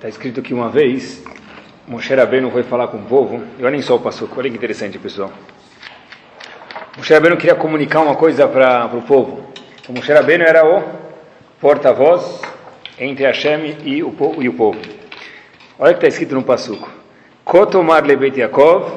Está escrito que uma vez Moshe Rabbeinu foi falar com o povo, e olhem só o passuco, olha que interessante pessoal. Moshe Rabbeinu queria comunicar uma coisa para o povo. O Moshe Rabbeinu era o porta-voz entre Hashem e o, e o povo. Olha o que está escrito no passuco. Kotomar le Yaakov,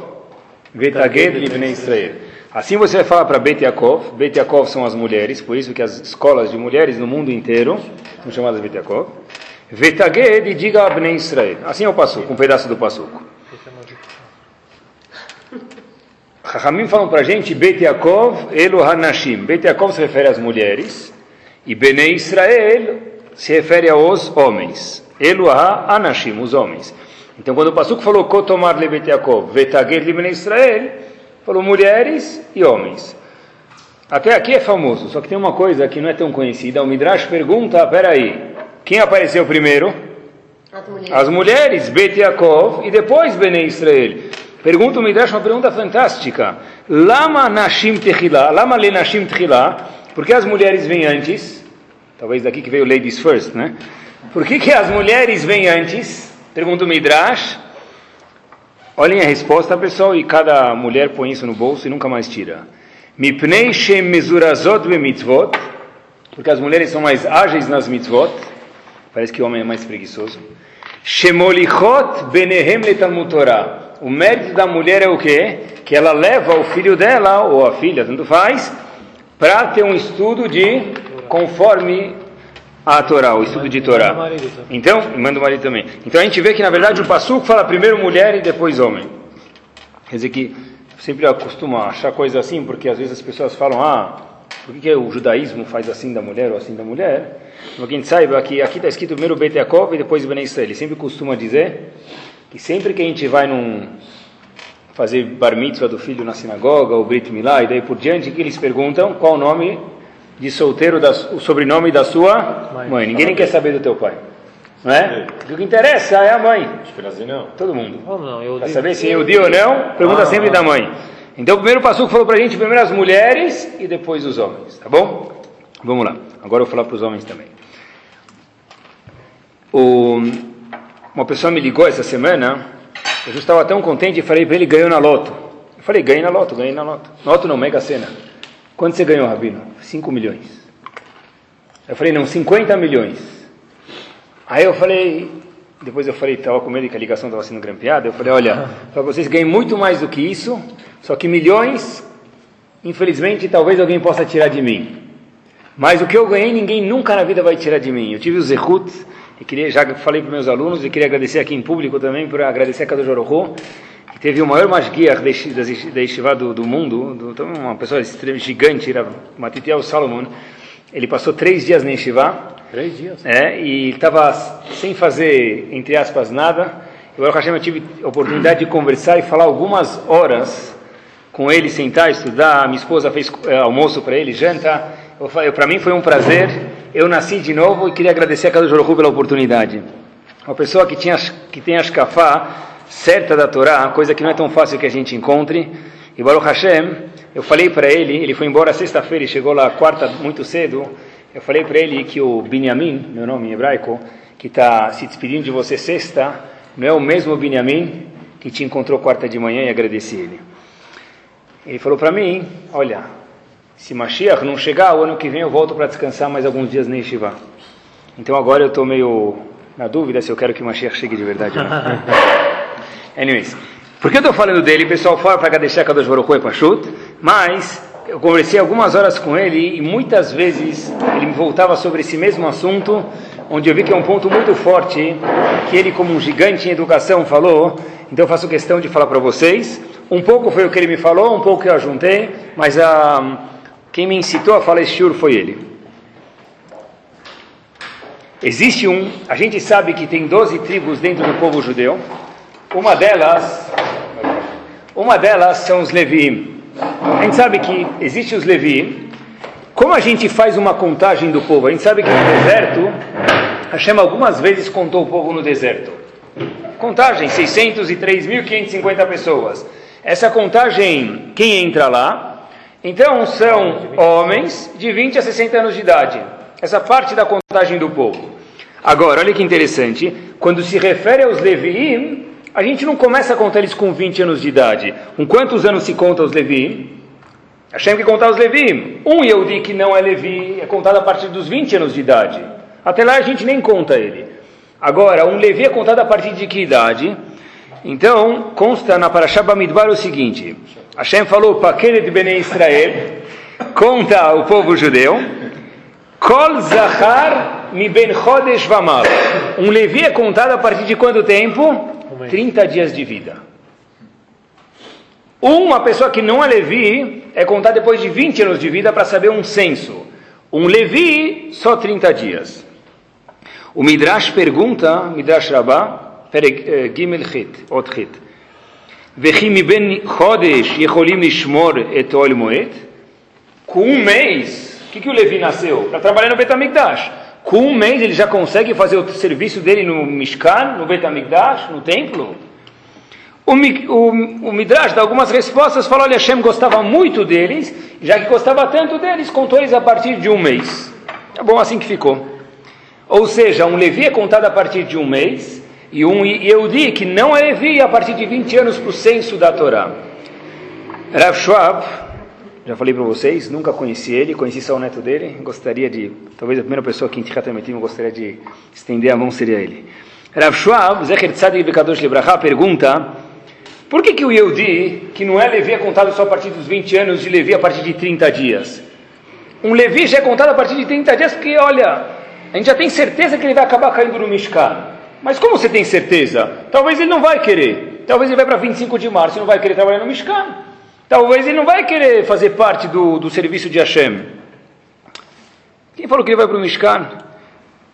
vetaged livnei Israel. Assim você vai falar para Bet Yaakov. Bet Yaakov são as mulheres, por isso que as escolas de mulheres no mundo inteiro são chamadas Bet Yaakov. Vetaged e diga a Bnei Israel. Assim é o passuco, um pedaço do passuco. Rahamim falam para a gente, Bet Yaakov, Elo Hanashim. Bet Yaakov se refere às mulheres e Bnei Israel se refere aos homens. Elo Hanashim, os homens. Então quando o passuco falou Kotomar le Bet Yaakov, Vetaged le Bnei Israel, falou mulheres e homens. Até aqui é famoso, só que tem uma coisa que não é tão conhecida. O Midrash pergunta, peraí, quem apareceu primeiro? As mulheres. As mulheres, Bet Yaakov, e depois Bnei Israel. Pergunta o Midrash uma pergunta fantástica. Lama Nashim Techila, Lama Le Nashim Techila, por que as mulheres vêm antes? Talvez daqui que veio Ladies First, né? Por que, que as mulheres vêm antes? Pergunta o Midrash. Olhem a resposta, pessoal, e cada mulher põe isso no bolso e nunca mais tira. Mipnei Shem Mezurazot Mitzvot, porque as mulheres são mais ágeis nas mitzvot. Parece que o homem é mais preguiçoso. Shemolichot benehem letalmud Torah. O mérito da mulher é o quê? Que ela leva o filho dela, ou a filha, tanto faz, para ter um estudo de conforme a Torá, o estudo de Torá. Então, manda o marido também. Então a gente vê que na verdade o Passuco fala primeiro mulher e depois homem. Quer dizer que sempre costumo achar coisa assim, porque às vezes as pessoas falam, ah, por que, que o judaísmo faz assim da mulher ou assim da mulher? Para quem saiba que aqui está escrito primeiro Bet Yaakov e depois Ben Israel. Ele sempre costuma dizer que sempre que a gente vai num fazer bar mitzvah do filho na sinagoga, ou Brit Milá, e daí por diante, que eles perguntam qual o nome de solteiro, da, o sobrenome da sua mãe. mãe. Ninguém nem quer saber do teu pai. Não é? O que interessa é a mãe. Não. Todo mundo. Não, eu Para saber se é o dia ou não, pergunta Ah, sempre da mãe. Então o primeiro passo falou para a gente primeiro as mulheres e depois os homens, tá bom? Vamos lá. Agora eu vou falar para os homens também. O, uma pessoa me ligou essa semana, eu estava tão contente e falei para ele, ganhou na loto. Eu falei, ganhei na loto, ganhei na loto. Loto não, Mega Sena. Quanto você ganhou, Rabino? 5 milhões. Eu falei, não, 50 milhões. Aí eu falei, depois eu falei, estava com medo que a ligação estava sendo grampeada. Eu falei, olha, para vocês ganhem muito mais do que isso, só que milhões, infelizmente, talvez alguém possa tirar de mim. Mas o que eu ganhei, ninguém nunca na vida vai tirar de mim. Eu tive o Zehut, e queria, já falei para meus alunos, e queria agradecer aqui em público também, para agradecer a Kadosh Orohu, que teve o maior masguiar da Yeshi- da Yeshiva do, do mundo, do, então, uma pessoa gigante, Matitiel Salomon. Ele passou três dias na Yeshiva, Três dias. é, e estava sem fazer, entre aspas, nada. E Baruch Hashem, eu tive a oportunidade de conversar e falar algumas horas com ele, sentar, estudar. Minha esposa fez eh, almoço para ele, janta. Para mim foi um prazer. Eu nasci de novo e queria agradecer a Kadosh Baruch pela oportunidade. Uma pessoa que, tinha, que tem a shkafá certa da Torá, coisa que não é tão fácil que a gente encontre. E Baruch Hashem, eu falei para ele, ele foi embora sexta-feira e chegou lá quarta muito cedo. Eu falei para ele que o Binyamin, meu nome em hebraico, que está se despedindo de você sexta, não é o mesmo Binyamin que te encontrou quarta de manhã e agradeci ele. Ele falou para mim, olha, se Mashiach não chegar, o ano que vem eu volto para descansar mais alguns dias na Yeshiva. Então agora eu estou meio na dúvida se eu quero que Mashiach chegue de verdade ou não. Anyways, por que eu estou falando dele? O pessoal fala para Kadeshah Kadosh Baruch e Pashut, mas eu conversei algumas horas com ele e muitas vezes ele me voltava sobre esse mesmo assunto, onde eu vi que é um ponto muito forte, que ele como um gigante em educação falou, então eu faço questão de falar para vocês. Um pouco foi o que ele me falou, um pouco eu ajuntei, mas a, quem me incitou a falar esse shiur foi ele. Existe um, a gente sabe que tem 12 tribos dentro do povo judeu. Uma delas, uma delas são os Leviim. A gente sabe que existe os Leviim. Como a gente faz uma contagem do povo? A gente sabe que no deserto, Hashem algumas vezes contou o povo no deserto. Contagem, 603.550 pessoas. Essa contagem, quem entra lá? Então são homens de 20 a 60 anos de idade. Essa parte da contagem do povo. Agora, olha que interessante, quando se refere aos Leviim, a gente não começa a contar eles com 20 anos de idade. Com quantos anos se conta os Leviim? Hashem que contar os Leviim. Um Yehudi que não é Levi é contado a partir dos 20 anos de idade. Até lá a gente nem conta ele. Agora, um Levi é contado a partir de que idade? Então, consta na Parashá Bamidbar o seguinte: Hashem falou, Paquenet Bnei Israel, conta o povo judeu, Kol Zachar mi ben Chodesh Vamal. Um Levi é contado a partir de quanto tempo? 30 dias de vida. Uma pessoa que não é Levi é contada depois de 20 anos de vida para saber um censo. Um Levi, só 30 dias. O Midrash pergunta, Midrash Rabbah, eh, Gimel Chit, Ot Chit. וכי מבין חודש יכולים לשמור את אוהל מועד? Com um mês, o que, que o Levi nasceu? Para trabalhar no Betamigdash. Com um mês ele já consegue fazer o serviço dele no Mishkan, no Betamigdash, no templo? O, o, o Midrash dá algumas respostas, fala, olha, Hashem gostava muito deles, já que gostava tanto deles, contou eles a partir de um mês. É bom assim que ficou. Ou seja, um Levi é contado a partir de um mês, e um Yehudi que não é Levi a partir de 20 anos para o censo da Torá. Rav Schwab, já falei para vocês, nunca conheci ele, conheci só o neto dele, gostaria de, talvez a primeira pessoa que em Tichatametim gostaria de estender a mão seria ele. Rav Schwab, Zecher Tzadik Bekadosh Libraha, pergunta, por que, que o Yehudi, que não é Levi, é contado só a partir dos 20 anos, de Levi a partir de 30 dias? Um Levi já é contado a partir de 30 dias, porque, olha, a gente já tem certeza que ele vai acabar caindo no Mishkan. Mas como você tem certeza? Talvez ele não vai querer. Talvez ele vai para 25 de março e não vai querer trabalhar no Mishkan. Talvez ele não vai querer fazer parte do, do serviço de Hashem. Quem falou que ele vai para o Mishkan?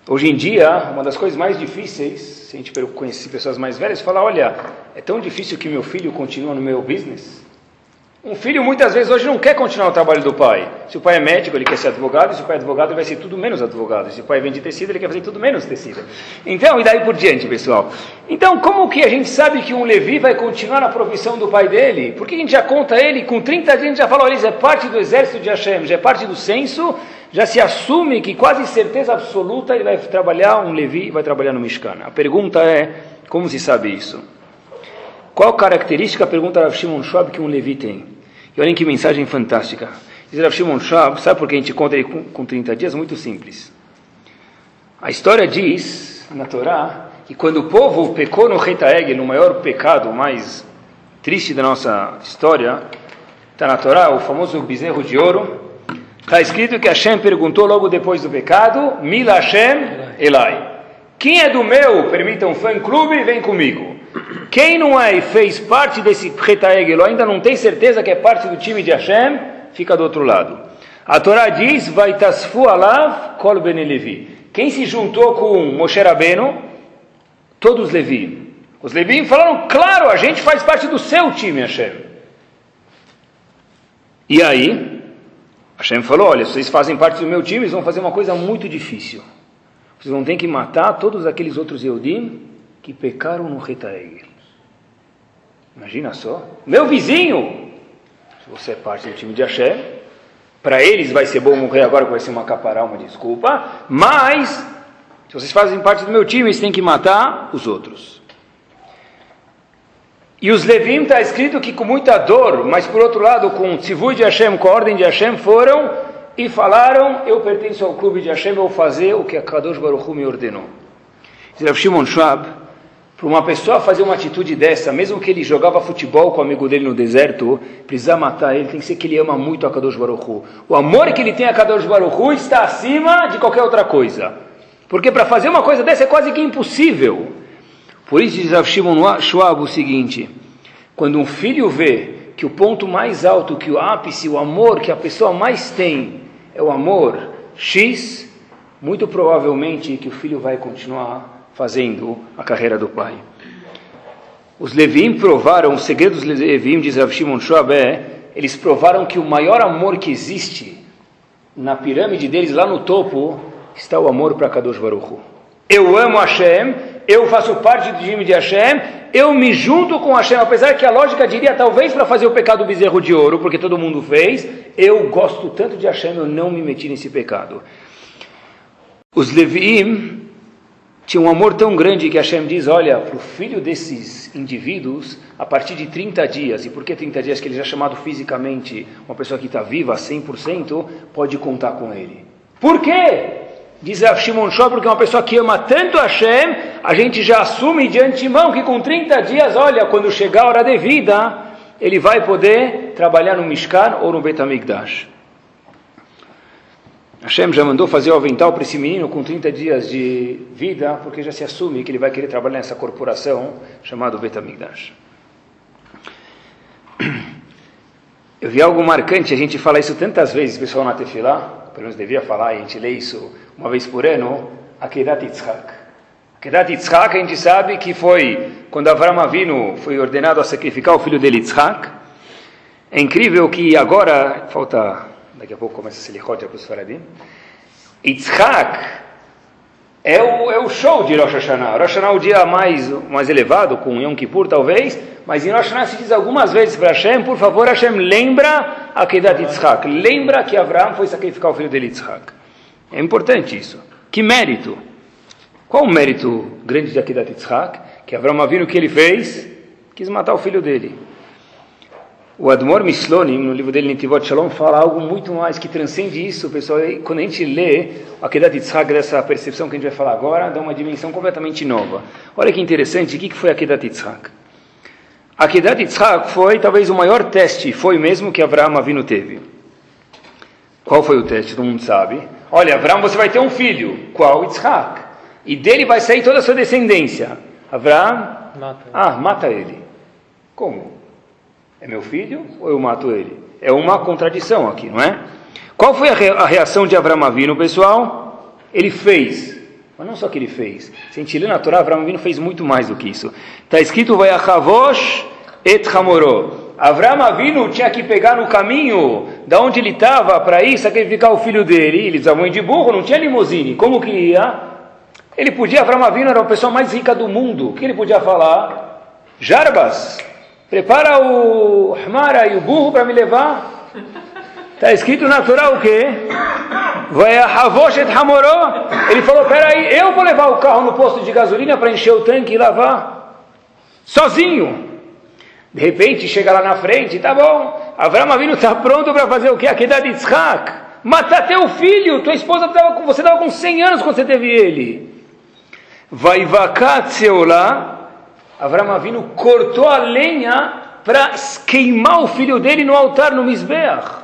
Hoje em dia, uma das coisas mais difíceis, se a gente conhecer pessoas mais velhas, falar, olha, é tão difícil que meu filho continue no meu business. Um filho muitas vezes hoje não quer continuar o trabalho do pai. Se o pai é médico, ele quer ser advogado, se o pai é advogado, ele vai ser tudo menos advogado. Se o pai vende tecido, ele quer fazer tudo menos tecido. Então, e daí por diante, pessoal. Então, como que a gente sabe que um Levi vai continuar na profissão do pai dele? Porque a gente já conta ele, com 30 dias a gente já fala, olha, isso é parte do exército de Hashem, já é parte do censo, já se assume que quase certeza absoluta ele vai trabalhar, um Levi vai trabalhar no Mishkan. A pergunta é, como se sabe isso? Qual característica, pergunta Rav Shimon Schwab, que um Levi tem? E olhem que mensagem fantástica. Diz Rav Shimon Schwab, sabe por que a gente conta ele com, com 30 dias? Muito simples. A história diz, na Torá, que quando o povo pecou no Retaeg, no maior pecado mais triste da nossa história, está na Torá, o famoso bezerro de ouro, está escrito que Hashem perguntou logo depois do pecado, Mila Hashem Elai. Quem é do meu, permita um fã-clube, vem comigo. Quem não é e fez parte desse Retaegel, ainda não tem certeza que é parte do time de Hashem, fica do outro lado. A Torá diz, vai tasfu alav kol ben Levi. Quem se juntou com Moshe Rabbeinu? Todos Levi. Os Levi falaram, claro, a gente faz parte do seu time, Hashem. E aí, Hashem falou, olha, vocês fazem parte do meu time, eles vão fazer uma coisa muito difícil. Vocês vão ter que matar todos aqueles outros Eudim que pecaram no Retaegel. Imagina só. Meu vizinho, se você é parte do time de Hashem, para eles vai ser bom morrer agora, que vai ser uma capará, uma desculpa, mas, se vocês fazem parte do meu time, eles têm que matar os outros. E os Levim está escrito que com muita dor, mas por outro lado, com o tzivui de Hashem, com a ordem de Hashem, foram e falaram: Eu pertenço ao clube de Hashem, eu vou fazer o que a Kadosh Baruch Hu me ordenou. Diz Shimon Schwab, para uma pessoa fazer uma atitude dessa, mesmo que ele jogava futebol com o amigo dele no deserto, precisa matar ele, tem que ser que ele ama muito a Kadosh Baruch Hu. O amor que ele tem a Kadosh Baruch Hu está acima de qualquer outra coisa. Porque para fazer uma coisa dessa é quase que impossível. Por isso diz Shimon Schwab o seguinte, quando um filho vê que o ponto mais alto, que o ápice, o amor que a pessoa mais tem é o amor X, muito provavelmente que o filho vai continuar fazendo a carreira do pai. Os Levim provaram, o segredo dos Levim, diz Rav Shimon Schwab, é, eles provaram que o maior amor que existe na pirâmide deles, lá no topo, está o amor para Kadosh Baruch Eu amo Hashem, eu faço parte do time de Hashem, eu me junto com Hashem, apesar que a lógica diria talvez para fazer o pecado do bezerro de ouro, porque todo mundo fez, eu gosto tanto de Hashem, eu não me meti nesse pecado. Os Levim tinha um amor tão grande que Hashem diz, olha, para o filho desses indivíduos, a partir de 30 dias, e por que 30 dias? Que ele já é chamado fisicamente uma pessoa que está viva 100%, pode contar com ele. Por quê? Diz a Shimon Shor, porque é uma pessoa que ama tanto Hashem, a gente já assume de antemão que com 30 dias, olha, quando chegar a hora devida, ele vai poder trabalhar no Mishkan ou no Betamigdash. Hashem já mandou fazer o avental para esse menino com 30 dias de vida, porque já se assume que ele vai querer trabalhar nessa corporação chamada Betamigdash. Eu vi algo marcante, a gente fala isso tantas vezes, pessoal na Tefilá, pelo menos devia falar, a gente lê isso uma vez por ano, Akedat Yitzhak. Akedat Yitzhak a gente sabe que foi quando Avram Avinu foi ordenado a sacrificar o filho dele Yitzhak. É incrível que agora, falta, daqui a pouco começa a Selichot para os Faradim, Yitzhak é o, é o show de Rosh Hashanah. Rosh Hashanah é o dia mais, mais elevado, com Yom Kippur talvez, mas em Rosh Hashanah se diz algumas vezes para Hashem, por favor Hashem, lembra a Kedat Yitzhak, lembra que Avraham foi sacrificar o filho dele Yitzhak. É importante isso. Que mérito? Qual o mérito grande de Akedat Yitzhak? Que Avraham viu o que ele fez? Quis matar o filho dele. O Admor Mislonim, no livro dele, Nitivot Shalom, fala algo muito mais que transcende isso, pessoal. Quando a gente lê a Akedat Yitzhak, dessa percepção que a gente vai falar agora, dá uma dimensão completamente nova. Olha que interessante, o que foi a Akedat Yitzhak? A Akedat Yitzhak foi talvez o maior teste, foi mesmo que Avraham Avinu teve. Qual foi o teste? Todo mundo sabe. Olha, Avraham, você vai ter um filho. Qual? Yitzhak. E dele vai sair toda a sua descendência. Avraham, mata ah, mata ele. Como? É meu filho ou eu mato ele? É uma contradição aqui, não é? Qual foi a reação de Avraham Avinu, pessoal? Ele fez. Mas não só que ele fez. Se a gente lê na Torá, Avraham Avinu fez muito mais do que isso. Está escrito, vai Vayachavosh et Hamoró. Avraham Avinu tinha que pegar no caminho da onde ele estava para ir sacrificar o filho dele. Eles usavam de burro, não tinha limusine. Como que ia? Ele podia, Avraham Avinu era a pessoa mais rica do mundo. O que ele podia falar? Jarbas, prepara o Hmara e o burro para me levar. Está escrito natural o quê? Vai a Havoshet Hamoró. Ele falou: peraí, eu vou levar o carro no posto de gasolina para encher o tanque e lavar. Sozinho. De repente chega lá na frente, tá bom. Avraham Avinu está pronto para fazer o quê? Aqui de Yitzhak. Matar teu filho. Tua esposa tava com, você estava com 100 anos quando você teve ele. Vai vacat lá, Avram Avinu cortou a lenha para queimar o filho dele no altar no Misbeach.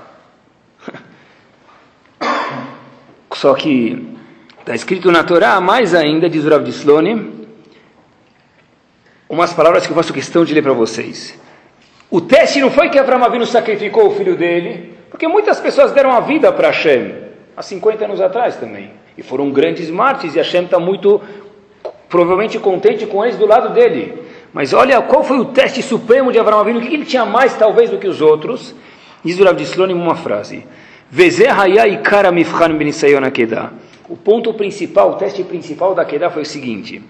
Só que está escrito na Torá, mais ainda, diz o Rav Dislone, umas palavras que eu faço questão de ler para vocês. O teste não foi que Avram Avinu sacrificou o filho dele, porque muitas pessoas deram a vida para Hashem, há 50 anos atrás também, e foram grandes mártires, e Hashem está muito provavelmente contente com eles do lado dele. Mas olha qual foi o teste supremo de Abraão Avinu, o que ele tinha mais talvez do que os outros? Diz o Rav Dislon em uma frase. O ponto principal, o teste principal da Kedah foi o seguinte.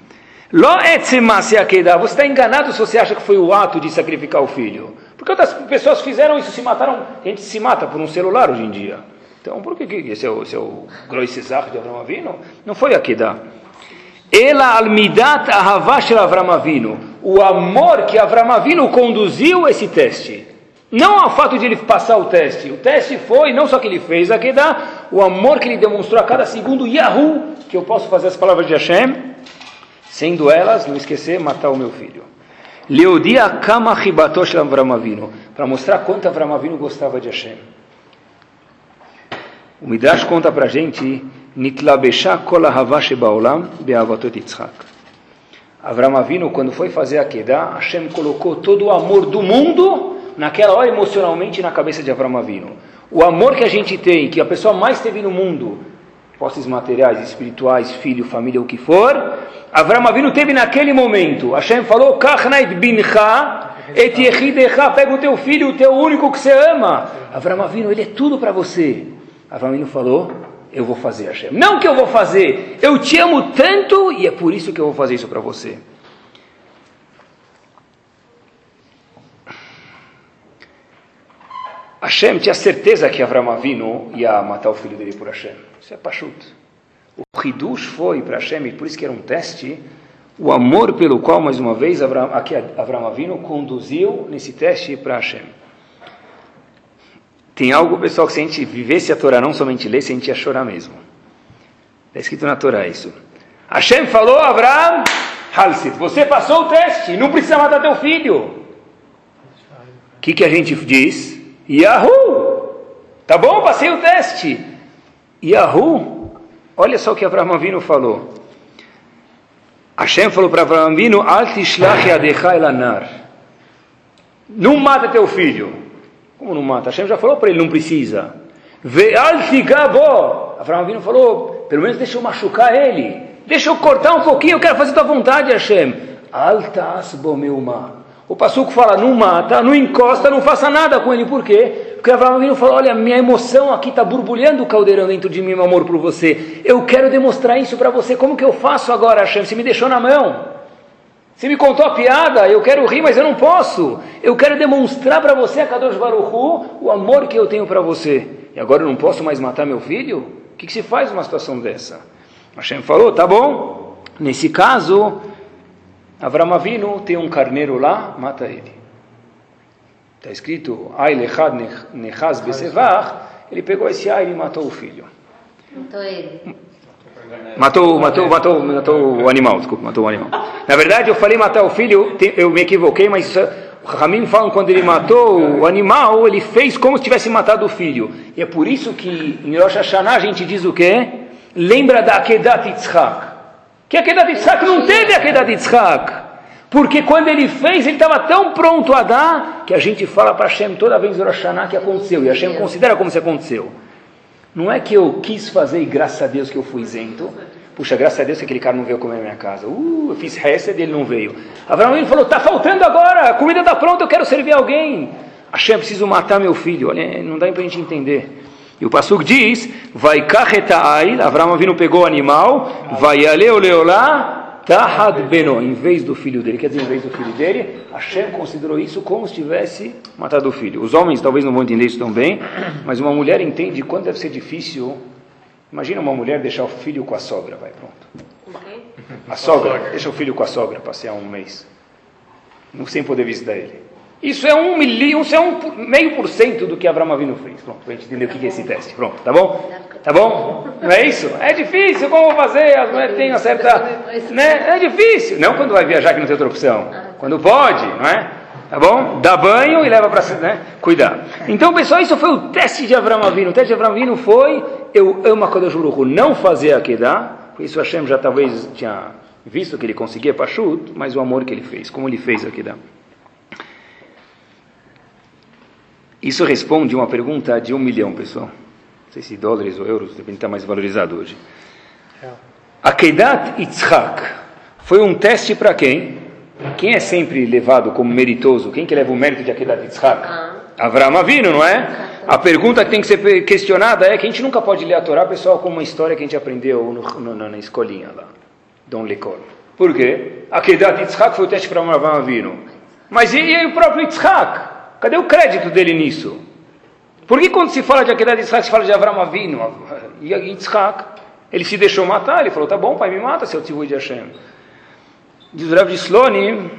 Você está enganado se você acha que foi o ato de sacrificar o filho. Porque outras pessoas fizeram isso, se mataram. A gente se mata por um celular hoje em dia. Então, por que esse é o, esse é de Abraão Avinu? Não foi a Kedah. Ela almidat ahavash Avram Avinu. O amor que Avram Avinu conduziu esse teste. Não ao fato de ele passar o teste. O teste foi, não só que ele fez a Kedah, o amor que ele demonstrou a cada segundo, Yahu, que eu posso fazer as palavras de Hashem, sendo elas, não esquecer, matar o meu filho. Leodia kama chibatosh Avram Avinu. Para mostrar quanto Avram Avinu gostava de Hashem. O Midrash conta para a gente Nitlabesha kol baolam be'avatot Yitzhak. Avram Avinu, quando foi fazer a Kedah, Hashem colocou todo o amor do mundo naquela hora emocionalmente na cabeça de Avram Avinu. O amor que a gente tem, que a pessoa mais teve no mundo, posses materiais, espirituais, filho, família, o que for, Avram Avinu teve naquele momento. Hashem falou, bincha pega o teu filho, o teu único que você ama. Avram Avinu, ele é tudo para você. Avram Avinu falou, eu vou fazer, Hashem. Não que eu vou fazer, eu te amo tanto e é por isso que eu vou fazer isso para você. Hashem tinha certeza que Avram Avinu ia matar o filho dele por Hashem. Isso é pachuto. O Hidush foi para Hashem, por isso que era um teste, o amor pelo qual, mais uma vez, Avraham, aqui Avraham Avinu conduziu nesse teste para Hashem. Tem algo, pessoal, que se a gente vivesse a Torá, não somente lesse, a gente ia chorar mesmo. Está escrito na Torá isso. Hashem falou a Avraham, Halsit, você passou o teste, não precisa matar teu filho. O que, que a gente diz? Yahoo! Tá bom, passei o teste. Yahoo! Olha só o que Avraham Avinu falou. Hashem falou para Avraham Avinu, Al tishlach. Não mata teu filho. Como não mata? Hashem já falou para ele, não precisa. Avraham Avinu falou, pelo menos deixa eu machucar ele. Deixa eu cortar um pouquinho, eu quero fazer tua vontade, Hashem. Altas bomeuma. O Passuco fala, não mata, não encosta, não faça nada com ele. Por quê? Porque Avraham Avinu falou, olha, minha emoção aqui está borbulhando o caldeirão dentro de mim, meu amor por você. Eu quero demonstrar isso para você. Como que eu faço agora, Hashem? Você me deixou na mão. Você me contou a piada, eu quero rir, mas eu não posso. Eu quero demonstrar para você, a Kadosh Baruchu, o amor que eu tenho para você. E agora eu não posso mais matar meu filho? O que, que se faz numa situação dessa? Hashem falou, tá bom. Nesse caso, Avram Avinu tem um carneiro lá, mata ele. Está escrito, Ai nechaz besevach. Ele pegou esse ai e matou o filho. Matou ele. Matou, matou, matou, matou o animal, desculpa, matou o animal. Na verdade, eu falei matar o filho, eu me equivoquei, mas o Ramim fala quando ele matou o animal, ele fez como se tivesse matado o filho. E é por isso que em Rosh Hashanah a gente diz o quê? Lembra da Akedat Yitzhak. Que Akedat Yitzhak não teve Akedat Yitzhak. Porque quando ele fez, ele estava tão pronto a dar, que a gente fala para Hashem toda vez em Rosh Hashanah que aconteceu. E Hashem considera como se aconteceu. Não é que eu quis fazer e graças a Deus que eu fui isento. Puxa, graças a Deus que aquele cara não veio comer na minha casa. Uh, eu fiz Hesed e ele não veio. Abraão ele falou, está faltando agora, a comida está pronta, eu quero servir alguém. Hashem, preciso matar meu filho. Olha, não dá para a gente entender. E o Passuk diz, vai carretaai, Abraão vindo pegou o animal, vai aleu leolá, Tahad Beno, em vez do filho dele, quer dizer, em vez do filho dele, Hashem considerou isso como se tivesse matado o filho. Os homens talvez não vão entender isso tão bem, mas uma mulher entende quanto deve ser difícil. Imagina uma mulher deixar o filho com a sogra, vai, pronto. A sogra, deixa o filho com a sogra passear um mês, não sem poder visitar ele. Isso é um milhão, isso é um meio por cento do que Abraão Avinu fez. Pronto, para a gente entender o que é esse teste. Pronto, tá bom? Tá bom? Não é isso? É difícil, como fazer? As mulheres têm uma certa. Né? É difícil. Não quando vai viajar que não tem outra opção. Quando pode, não é? Tá bom? Dá banho e leva para né? cuidar. Então, pessoal, isso foi o teste de Abraão Avinu. O teste de Abraão Avinu foi: eu amo a Kodesh não fazer a. Por isso Hashem já talvez tinha visto que ele conseguia Pashut, mas o amor que ele fez, como ele fez a Kedah. Isso responde uma pergunta de um milhão, pessoal. Não sei se dólares ou euros, depende estar mais valorizado hoje. Akedat Yitzhak foi um teste para quem? Quem é sempre levado como meritoso? Quem que leva o mérito de Akedat Yitzhak? Ah. Avram Avinu, não é? A pergunta que tem que ser questionada é que a gente nunca pode ler a Torá, pessoal, como uma história que a gente aprendeu no, no, na escolinha lá, Dom Lecor. Por quê? Akedat Yitzhak foi o teste para Avram Avinu. Mas e, e o próprio Yitzhak? Cadê o crédito dele nisso? Por que quando se fala de Akedat Yitzhak, se fala de Avram Avinu? E Yitzhak, ele se deixou matar, ele falou, tá bom, pai, me mata, seu tivui de Hashem. Diz o Rav de Sloni,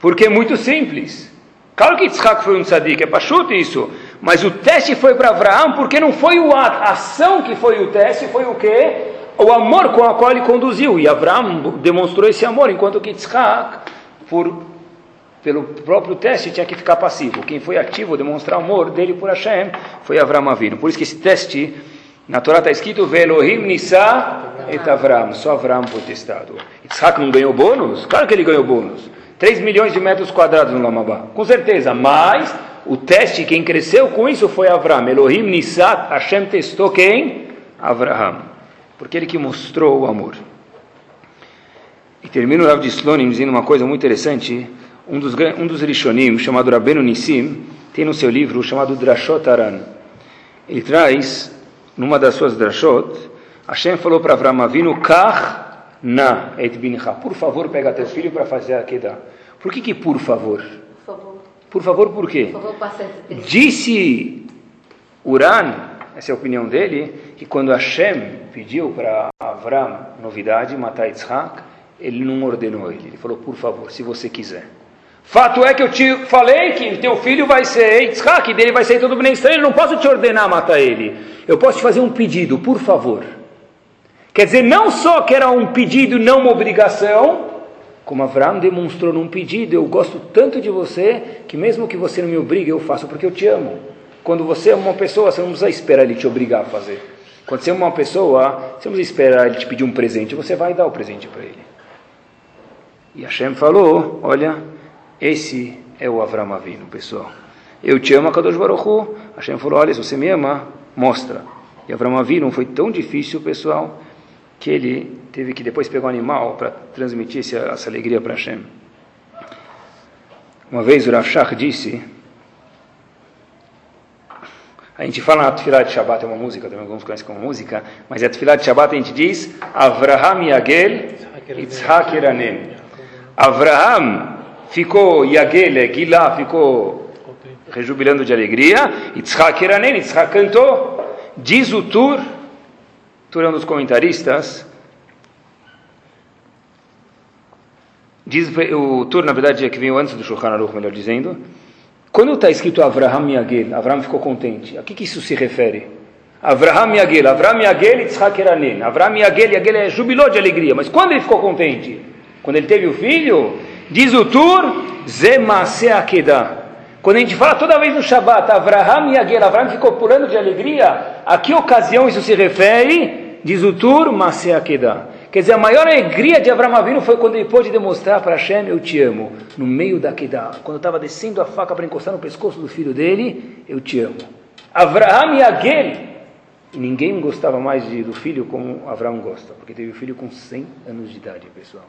porque é muito simples. Claro que Yitzhak foi um tzadik, é pachuto isso. Mas o teste foi para Abraão porque não foi o ato, a ação que foi o teste, foi o quê? O amor com o qual ele conduziu. E Abraão demonstrou esse amor, enquanto que Yitzhak, por pelo próprio teste, tinha que ficar passivo. Quem foi ativo, demonstrar amor dele por Hashem, foi Avram Avinu. Por isso que esse teste, na Torá está escrito, Velohim Nisa et Avram, só Avram foi testado. Isaac não ganhou bônus? Claro que ele ganhou bônus. 3 milhões de metros quadrados no Lamabá, com certeza. Mas o teste, quem cresceu com isso foi Avram. Elohim Nisa, Hashem testou quem? Avraham. Porque ele que mostrou o amor. E termina o Rav de Slonim dizendo uma coisa muito interessante um dos, um dos Rishonim, chamado Rabenu Nissim, tem no seu livro chamado Drashot Aran. Ele traz, numa das suas Drashot, Hashem falou para Avram Avinu, Kach na et bincha. Por favor, pega teu filho para fazer a Kedah. Por que que por favor? Por favor. Por favor, por quê? Por favor, Disse Uran, essa é a opinião dele, que quando Hashem pediu para Avram novidade, matar Yitzhak, ele não ordenou ele. Ele falou, por favor, se você quiser. Fato é que eu te falei que teu filho vai ser Yitzhak, dele vai ser todo bem estranho, não posso te ordenar matar ele. Eu posso te fazer um pedido, por favor. Quer dizer, não só que era um pedido, não uma obrigação, como Avram demonstrou num pedido, eu gosto tanto de você, que mesmo que você não me obrigue, eu faço porque eu te amo. Quando você é uma pessoa, você não precisa esperar ele te obrigar a fazer. Quando você é uma pessoa, você não precisa esperar ele te pedir um presente, você vai dar o presente para ele. E Hashem falou, olha, esse é o Avram Avinu, pessoal. Eu te amo, Kadosh Baruch Hu. Hashem falou, olha, se você me ama, mostra. E Avram Avinu foi tão difícil, pessoal, que ele teve que depois pegar um animal para transmitir essa, alegria para Hashem. Uma vez o Rav disse, a gente fala na Tfilah de Shabbat, é uma música, também alguns conhecem como música, mas a Tfilah de Shabbat a gente diz Avraham Yagel Yitzhak Eranem. Avraham ficou Yagel, Gilá ficou rejubilando de alegria, Yitzhak Eranem, Yitzhak cantou. Diz o Tur, Tur é um dos comentaristas, diz o Tur, na verdade, é que veio antes do Shulchan Aruch, melhor dizendo, quando está escrito Avraham Yagel, Avraham ficou contente, a que, que isso se refere? Avraham Yagel, Avraham Yagel Yitzhak Eranen, Avraham Yagel, Yagel é jubilou de alegria, mas quando ele ficou contente? Quando ele teve o filho, diz o Tur, Zemase Akedah. Quando a gente fala toda vez no Shabat, Avraham Yagel, Avraham ficou pulando de alegria, a que ocasião isso se refere? Diz o Tur, Mase Akedah. Quer dizer, a maior alegria de Abraão Avinu foi quando ele pôde demonstrar para Hashem, eu te amo, no meio da Kedah. Quando estava descendo a faca para encostar no pescoço do filho dele, eu te amo. Avraham e Agel. E ninguém gostava mais de, do filho como Abraão gosta, porque teve o filho com 100 anos de idade, pessoal.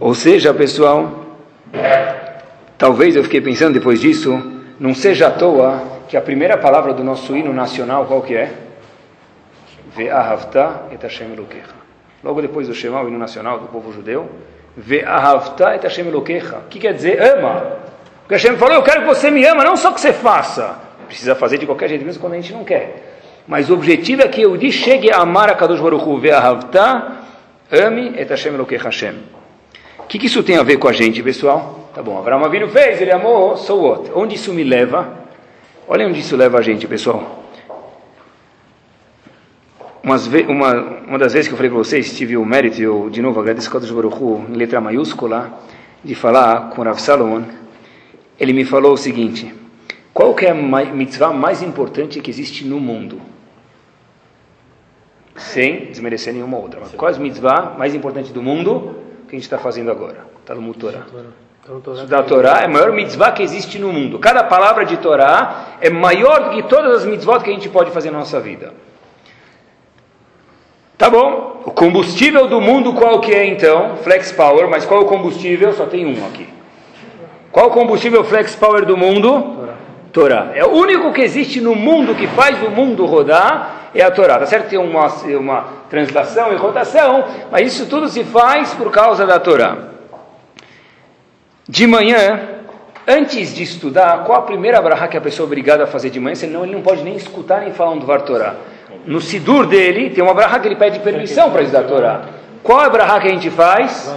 Ou seja, pessoal, talvez eu fiquei pensando depois disso, não seja à toa que a primeira palavra do nosso hino nacional, qual que é? Ve'ahavta et Hashem. Logo depois do Shema, o hino nacional do povo judeu, Ve'ahavta et Hashem Elokecha. O que quer dizer ama? Porque Hashem falou, eu quero que você me ama, não só que você faça. Precisa fazer de qualquer jeito, mesmo quando a gente não quer. Mas o objetivo é que Di chegue a amar a Kadosh Baruch Hu, Ve'ahavta, ame et Hashem Elokecha Hashem. Que, que isso tem a ver com a gente, pessoal? Tá bom, Abraão Avinu fez, ele amou, so what? Onde isso me leva? Olha onde isso leva a gente, pessoal uma, uma das vezes que eu falei para vocês, tive o mérito, eu de novo agradeço a Kadosh Baruch Hu, em letra maiúscula, de falar com o Rav Salomon, ele me falou o seguinte, qual que é a mitzvah mais importante que existe no mundo? Sem desmerecer nenhuma outra. Mas qual é a mitzvah mais importante do mundo que a gente está fazendo agora? Talmud Torah. Estudar a Torá é a maior mitzvah que existe no mundo. Cada palavra de Torá é maior do que todas as mitzvot que a gente pode fazer na nossa vida. Tá bom, o combustível do mundo qual que é então? Flex Power, mas qual é o combustível? Só tem um aqui. Qual o combustível Flex Power do mundo? Torá. Torá. É o único que existe no mundo que faz o mundo rodar, é a Torá. Tá certo? Tem uma, uma translação e rotação, mas isso tudo se faz por causa da Torá. De manhã, antes de estudar, qual a primeira brahá que a pessoa é obrigada a fazer de manhã? Senão ele não pode nem escutar nem falar um do Var Torá no Sidur dele, tem uma brahá que ele pede permissão para estudar a Torá. Qual é a brahá que a gente faz?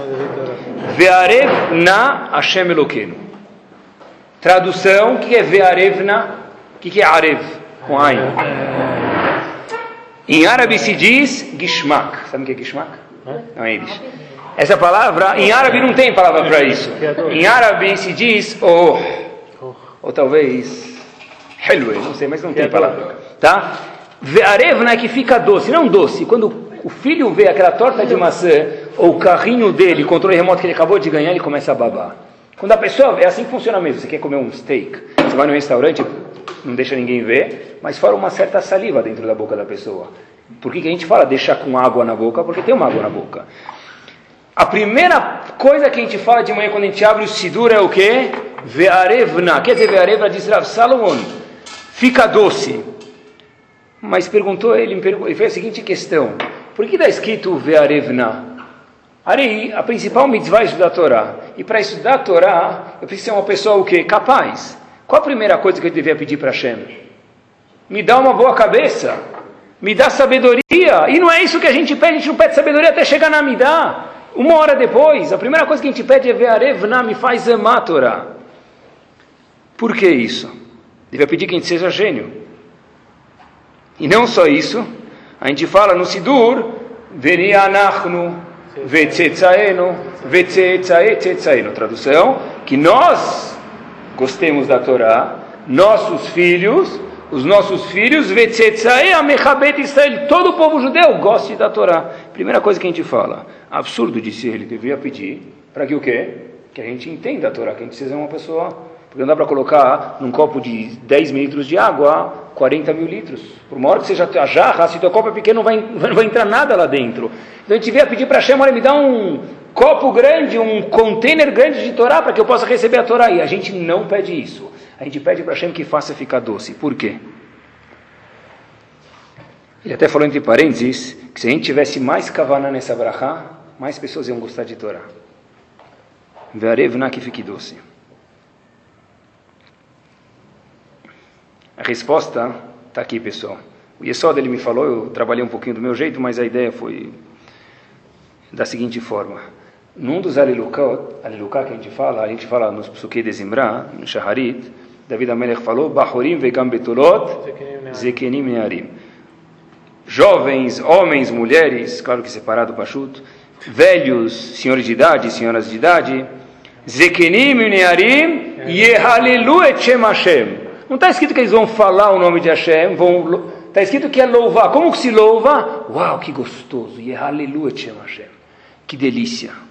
Ve'arev na Hashem Eloqueno. Tradução, o que é Ve'arev na? O que é Arev? Com Ain. Em árabe se diz Gishmak. Sabe o que é Gishmak? Não é isso. Essa palavra, em árabe não tem palavra para isso. Em árabe se diz Oh. Ou talvez Helwe, não sei, mas não tem palavra. Tá? Ve'arevna é que fica doce, não doce. Quando o filho vê aquela torta de maçã ou o carrinho dele, o controle remoto que ele acabou de ganhar, ele começa a babar. Quando a pessoa, é assim que funciona mesmo. Você quer comer um steak, você vai no restaurante, não deixa ninguém ver, mas fora uma certa saliva dentro da boca da pessoa. Por que, que a gente fala deixar com água na boca? Porque tem uma água na boca. A primeira coisa que a gente fala de manhã quando a gente abre o Sidur é o quê? Ve'arevna. Quer dizer, Ve'arevna diz Rav Salomon. Fica doce. Mas perguntou, ele, ele fez a seguinte questão: por que está escrito Ve'arevna? Ari, a principal mitzvah é estudar a Torá. E para estudar a Torá, eu preciso ser uma pessoa o quê? Capaz. Qual a primeira coisa que eu devia pedir para Hashem? me dá uma boa cabeça, me dá sabedoria. E não é isso que a gente pede, a gente não pede sabedoria até chegar na Midá. Uma hora depois, a primeira coisa que a gente pede é ver Arevna me faz amar Torá. Por que isso? Deve pedir que a gente seja gênio. E não só isso, a gente fala no Sidur, Venianachnu, Vetzetzaenu, Vetzetzaetzetzaenu. Tradução, que nós gostemos da Torá, nossos filhos, os nossos filhos, Israel, todo o povo judeu goste da Torá. Primeira coisa que a gente fala, absurdo, disse ele, devia pedir, para que o quê? Que a gente entenda a Torá, que a gente seja uma pessoa porque não dá para colocar num copo de 10 mil litros de água 40 mil litros. Por uma hora que seja a jarra, se teu copo é pequeno, não vai, não vai entrar nada lá dentro. Então a gente veio pedir para Hashem, olha, me dá um copo grande, um container grande de Torá para que eu possa receber a Torá. E a gente não pede isso. A gente pede para Hashem que faça ficar doce. Por quê? Ele até falou entre parênteses que se a gente tivesse mais kavaná nessa brachá, mais pessoas iam gostar de Torá. Ve'arevna que fique doce. A resposta está aqui, pessoal. O Yesod, ele me falou, eu trabalhei um pouquinho do meu jeito, mas a ideia foi da seguinte forma. Num dos Alilukot, Alilukah que a gente fala, a gente fala nos Psuke de Zimra, no Shaharit, David Amelech falou, Bahorim vegam betulot, zekenim nearim. Jovens, homens, mulheres, claro que separado Pashut, velhos, senhores de idade, senhoras de idade, zekenim nearim, yehalelu et Shem Hashem. Não está escrito que eles vão falar o nome de Hashem, Está escrito que é louvar. Como que se louva? Uau, que gostoso. E aleluia, Hashem. Que delícia.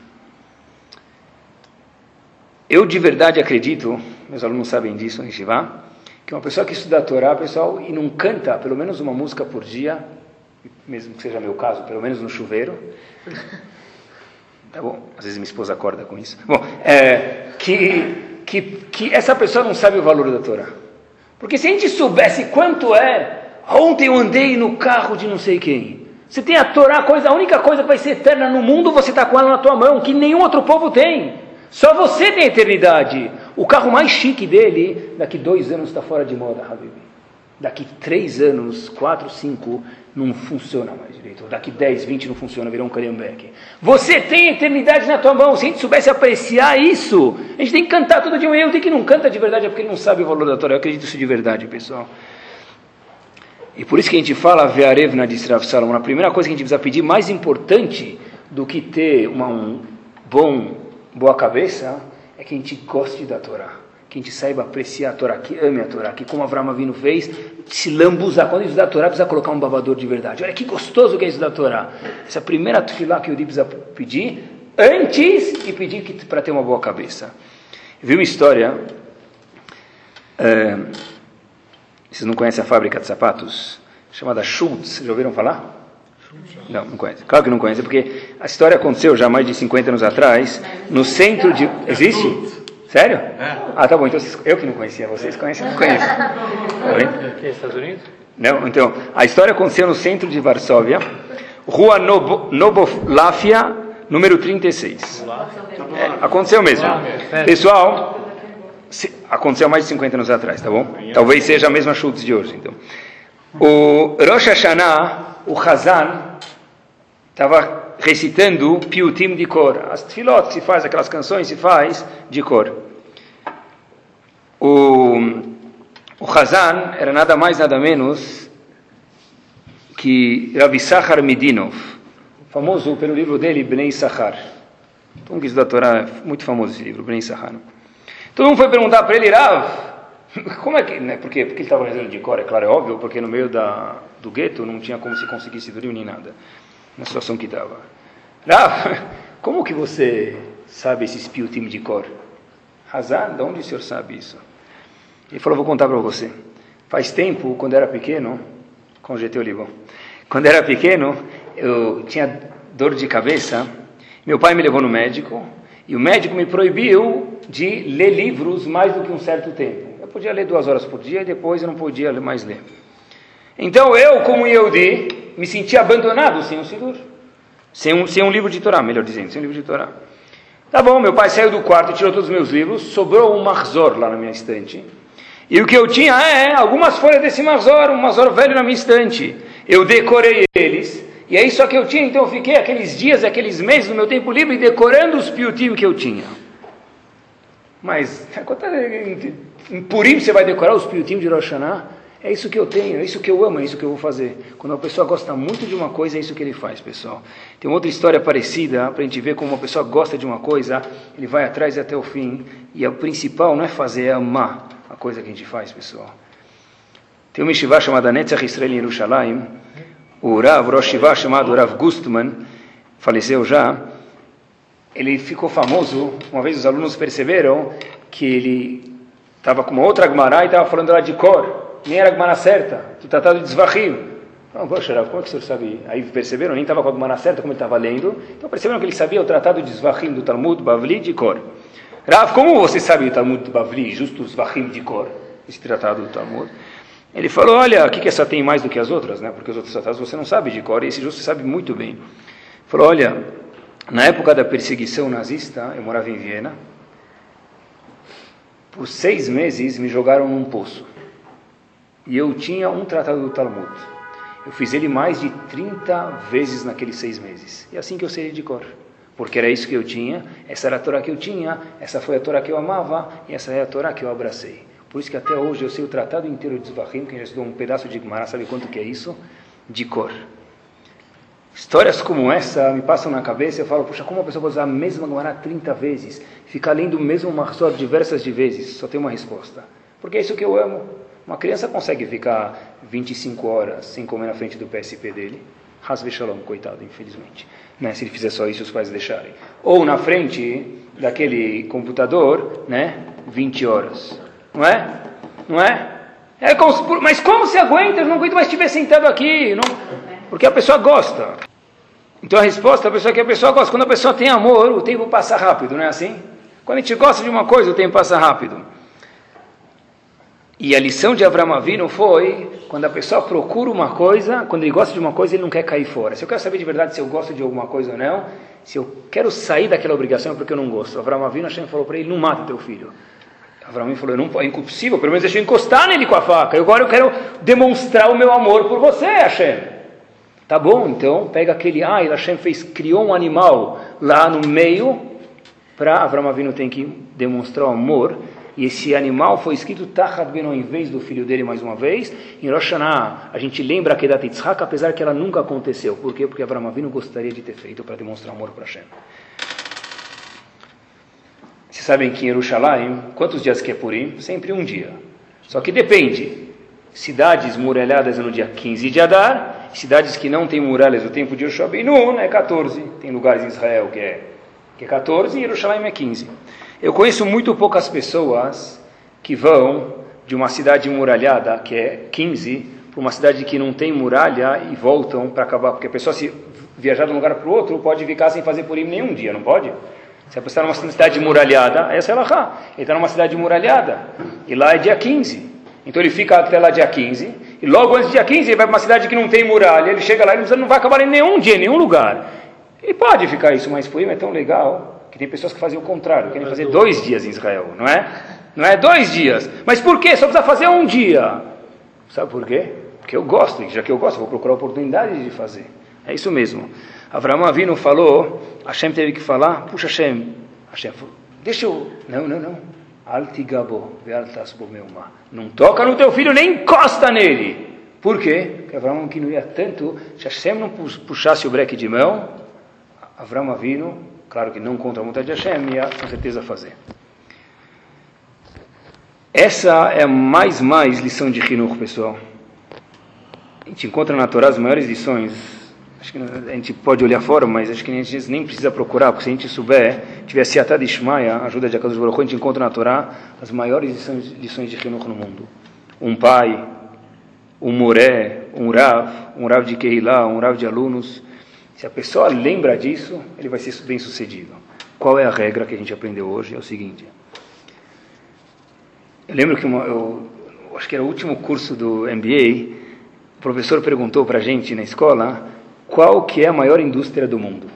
Eu de verdade acredito, meus alunos sabem disso em Shivá, que uma pessoa que estuda a Torá, pessoal, e não canta pelo menos uma música por dia, mesmo que seja meu caso, pelo menos no chuveiro. Tá bom? Às vezes minha esposa acorda com isso. Bom, é, que, que, que essa pessoa não sabe o valor da Torá. Porque se a gente soubesse quanto é, ontem eu andei no carro de não sei quem. Você tem a Torá, a, coisa, a única coisa que vai ser eterna no mundo, você está com ela na tua mão, que nenhum outro povo tem. Só você tem eternidade. O carro mais chique dele, daqui dois anos está fora de moda, Habib. Daqui três anos, quatro, cinco, não funciona mais direito. Daqui 10, 20 não funciona, virou um calhambeque. Você tem eternidade na tua mão. Se a gente soubesse apreciar isso, a gente tem que cantar todo dia. Eu tenho que não canta de verdade é porque ele não sabe o valor da Torá. Eu acredito isso de verdade, pessoal. E por isso que a gente fala Ve'arevna de Rav Salomon. A primeira coisa que a gente precisa pedir, mais importante do que ter uma um bom, boa cabeça, é que a gente goste da Torá que a gente saiba apreciar a Torá, que ame a Torá, que como Avram Avinu fez, se lambuzar. Quando estudar a Torá, precisa colocar um babador de verdade. Olha que gostoso que é estudar a Torá. Essa é a primeira tefilá que o Udi precisa pedir, antes de pedir para ter uma boa cabeça. Vi uma história, é, vocês não conhecem a fábrica de sapatos? Chamada Schultz, já ouviram falar? Não, não conhece. Claro que não conhece, porque a história aconteceu já mais de 50 anos atrás, no centro de... Existe? Sério? É. Ah, tá bom. Então eu que não conhecia, vocês conhecem? Não conheço. Tá Aqui, Estados Unidos? Não, então, a história aconteceu no centro de Varsóvia, Rua Nobo, Noboláfia, número 36. É, aconteceu mesmo. Pessoal, se, aconteceu mais de 50 anos atrás, tá bom? Talvez seja a mesma Schultz de hoje, então. O Rosh Hashanah, o Hazan, estava recitando piutim de cor. As tefilot se faz, aquelas canções se faz de cor. O, o Hazan era nada mais, nada menos que Rav Sachar Medinov, famoso pelo livro dele, Bnei Sachar. Então, que da Torá, muito famoso esse livro, Bnei Sachar. Todo mundo foi perguntar para ele, Rav, como é que, né, por quê? Porque ele estava rezando de cor, é claro, é óbvio, porque no meio da, do gueto não tinha como se conseguisse dormir nem nada na situação que estava. Rav, como que você sabe esse time de cor? Hazan, de onde o senhor sabe isso? Ele falou, vou contar para você. Faz tempo, quando era pequeno, com o Olivão, quando era pequeno, eu tinha dor de cabeça, meu pai me levou no médico, e o médico me proibiu de ler livros mais do que um certo tempo. Podia ler duas horas por dia, e depois eu não podia mais ler. Então eu, como Yehudi, me senti abandonado sem um Sidur. Sem um, sem um livro de Torá, melhor dizendo, sem um livro de Torá. Tá bom, meu pai saiu do quarto, tirou todos os meus livros, sobrou um Marzor lá na minha estante. E o que eu tinha é algumas folhas desse Mazor, um Mazor velho na minha estante. Eu decorei eles, e é isso que eu tinha, então eu fiquei aqueles dias, aqueles meses do meu tempo livre decorando os piutim que eu tinha. Mas, em Purim você vai decorar os piutim de Rosh Hashanah? É isso que eu tenho, é isso que eu amo, é isso que eu vou fazer. Quando uma pessoa gosta muito de uma coisa, é isso que ele faz, pessoal. Tem outra história parecida, para a gente ver como uma pessoa gosta de uma coisa, ele vai atrás até o fim. E o principal não é fazer, é amar a coisa que a gente faz, pessoal. Tem uma yeshiva chamada Netzach Israel em Yerushalayim, o Rav, o Rosh chamado Rav Gustman, faleceu já, ele ficou famoso, uma vez os alunos perceberam que ele estava com uma outra Gemara e estava falando lá de cor, nem era a Gemara certa, do tratado de Zvahim. Não, poxa, Rav, como é que o senhor sabe? Aí perceberam, nem estava com a Gemara certa como ele estava lendo, então perceberam que ele sabia o tratado de Zvahim do Talmud Bavli de cor. Rav, como você sabe o Talmud Bavli, justo os Zvahim de cor, esse tratado do Talmud? Ele falou, olha, o que, que essa tem mais do que as outras, né? Porque os outros tratados você não sabe de cor, e esse você sabe muito bem. Ele falou, olha, na época da perseguição nazista, eu morava em Viena, por seis meses me jogaram num poço. E eu tinha um tratado do Talmud. Eu fiz ele mais de 30 vezes naqueles seis meses. E é assim que eu sei de cor. Porque era isso que eu tinha, essa era a Torá que eu tinha, essa foi a Torá que eu amava, e essa é a Torá que eu abracei. Por isso que até hoje eu sei o tratado inteiro de Zvahim, quem já estudou um pedaço de Gemara sabe quanto que é isso? De cor. Histórias como essa me passam na cabeça e eu falo, puxa, como uma pessoa pode usar a mesma Gemara 30 vezes, ficar lendo o mesmo Mahzor diversas de vezes? Só tem uma resposta. Porque é isso que eu amo. Uma criança consegue ficar 25 horas sem comer na frente do PSP dele. Hasbe Shalom, coitado, infelizmente. Né? Se ele fizer só isso, os pais deixarem. Ou na frente daquele computador, né? 20 horas. Não é? Não é? é como, mas como se aguenta? Eu não aguento mais estiver sentado aqui. Não, porque a pessoa gosta. Então a resposta a pessoa é que a pessoa gosta. Quando a pessoa tem amor, o tempo passa rápido, não é assim? Quando a gente gosta de uma coisa, o tempo passa rápido. E a lição de Avram Avinu foi quando a pessoa procura uma coisa, quando ele gosta de uma coisa, ele não quer cair fora. Se eu quero saber de verdade se eu gosto de alguma coisa ou não, se eu quero sair daquela obrigação é porque eu não gosto. Avram Avinu, Hashem falou para ele, não mata teu filho. Abraão falou, não, é impossível, pelo menos deixa eu encostar nele com a faca. Agora eu quero demonstrar o meu amor por você, Hashem. Tá bom, então pega aquele, ah, Hashem fez, criou um animal lá no meio, para Abraão Avinu tem que demonstrar o amor, e esse animal foi escrito Tachat em vez do filho dele mais uma vez. Em Rosh Hashanah, a gente lembra que da Yitzhak, apesar que ela nunca aconteceu. Por quê? Porque Abraão Avinu gostaria de ter feito para demonstrar amor para Hashem. Vocês sabem que em Jerusalém, quantos dias que é Purim? Sempre um dia. Só que depende. Cidades muralhadas é no dia 15 de Adar, cidades que não têm muralhas no tempo de Nun é 14. Tem lugares em Israel que é, que é 14 e Jerusalém é 15. Eu conheço muito poucas pessoas que vão de uma cidade muralhada, que é 15, para uma cidade que não tem muralha e voltam para acabar. Porque a pessoa, se viajar de um lugar para o outro, pode ficar sem fazer Purim nenhum dia, não pode? Se a pessoa está numa cidade muralhada, essa é Lahá. Ele está numa cidade muralhada. E lá é dia 15. Então ele fica até lá dia 15. E logo antes do dia 15 ele vai para uma cidade que não tem muralha. Ele chega lá e não vai acabar em nenhum dia, em nenhum lugar. Ele pode ficar isso, mas Purim é tão legal que tem pessoas que fazem o contrário. Querem fazer dois dias em Israel, não é? Não é dois dias. Mas por quê? Só precisa fazer um dia. Sabe por quê? Porque eu gosto. Já que eu gosto, vou procurar oportunidade de fazer. É isso mesmo. Abraão Avino falou, Hashem teve que falar, puxa Hashem, Hashem falou, deixa eu, não, não, não, altigabo, meuma, não toca no teu filho, nem encosta nele. Por quê? Porque Abraão que não ia tanto, se Hashem não puxasse o breque de mão, Abraão Avino, claro que não contra a vontade de Hashem, ia com certeza fazer. Essa é a mais, mais lição de Hinur, pessoal. A gente encontra na Torá as maiores lições Acho que a gente pode olhar fora, mas acho que a gente nem precisa procurar, porque se a gente souber, tivesse de Ishmael, ajuda de Akadosh Baruch a gente encontra na Torá as maiores lições, lições de Hinuch no mundo. Um pai, um moré, um rav, um rav de Kehilá, um rav de alunos. Se a pessoa lembra disso, ele vai ser bem sucedido. Qual é a regra que a gente aprendeu hoje? É o seguinte. Eu lembro que uma, eu acho que era o último curso do MBA, o professor perguntou para a gente na escola qual que é a maior indústria do mundo?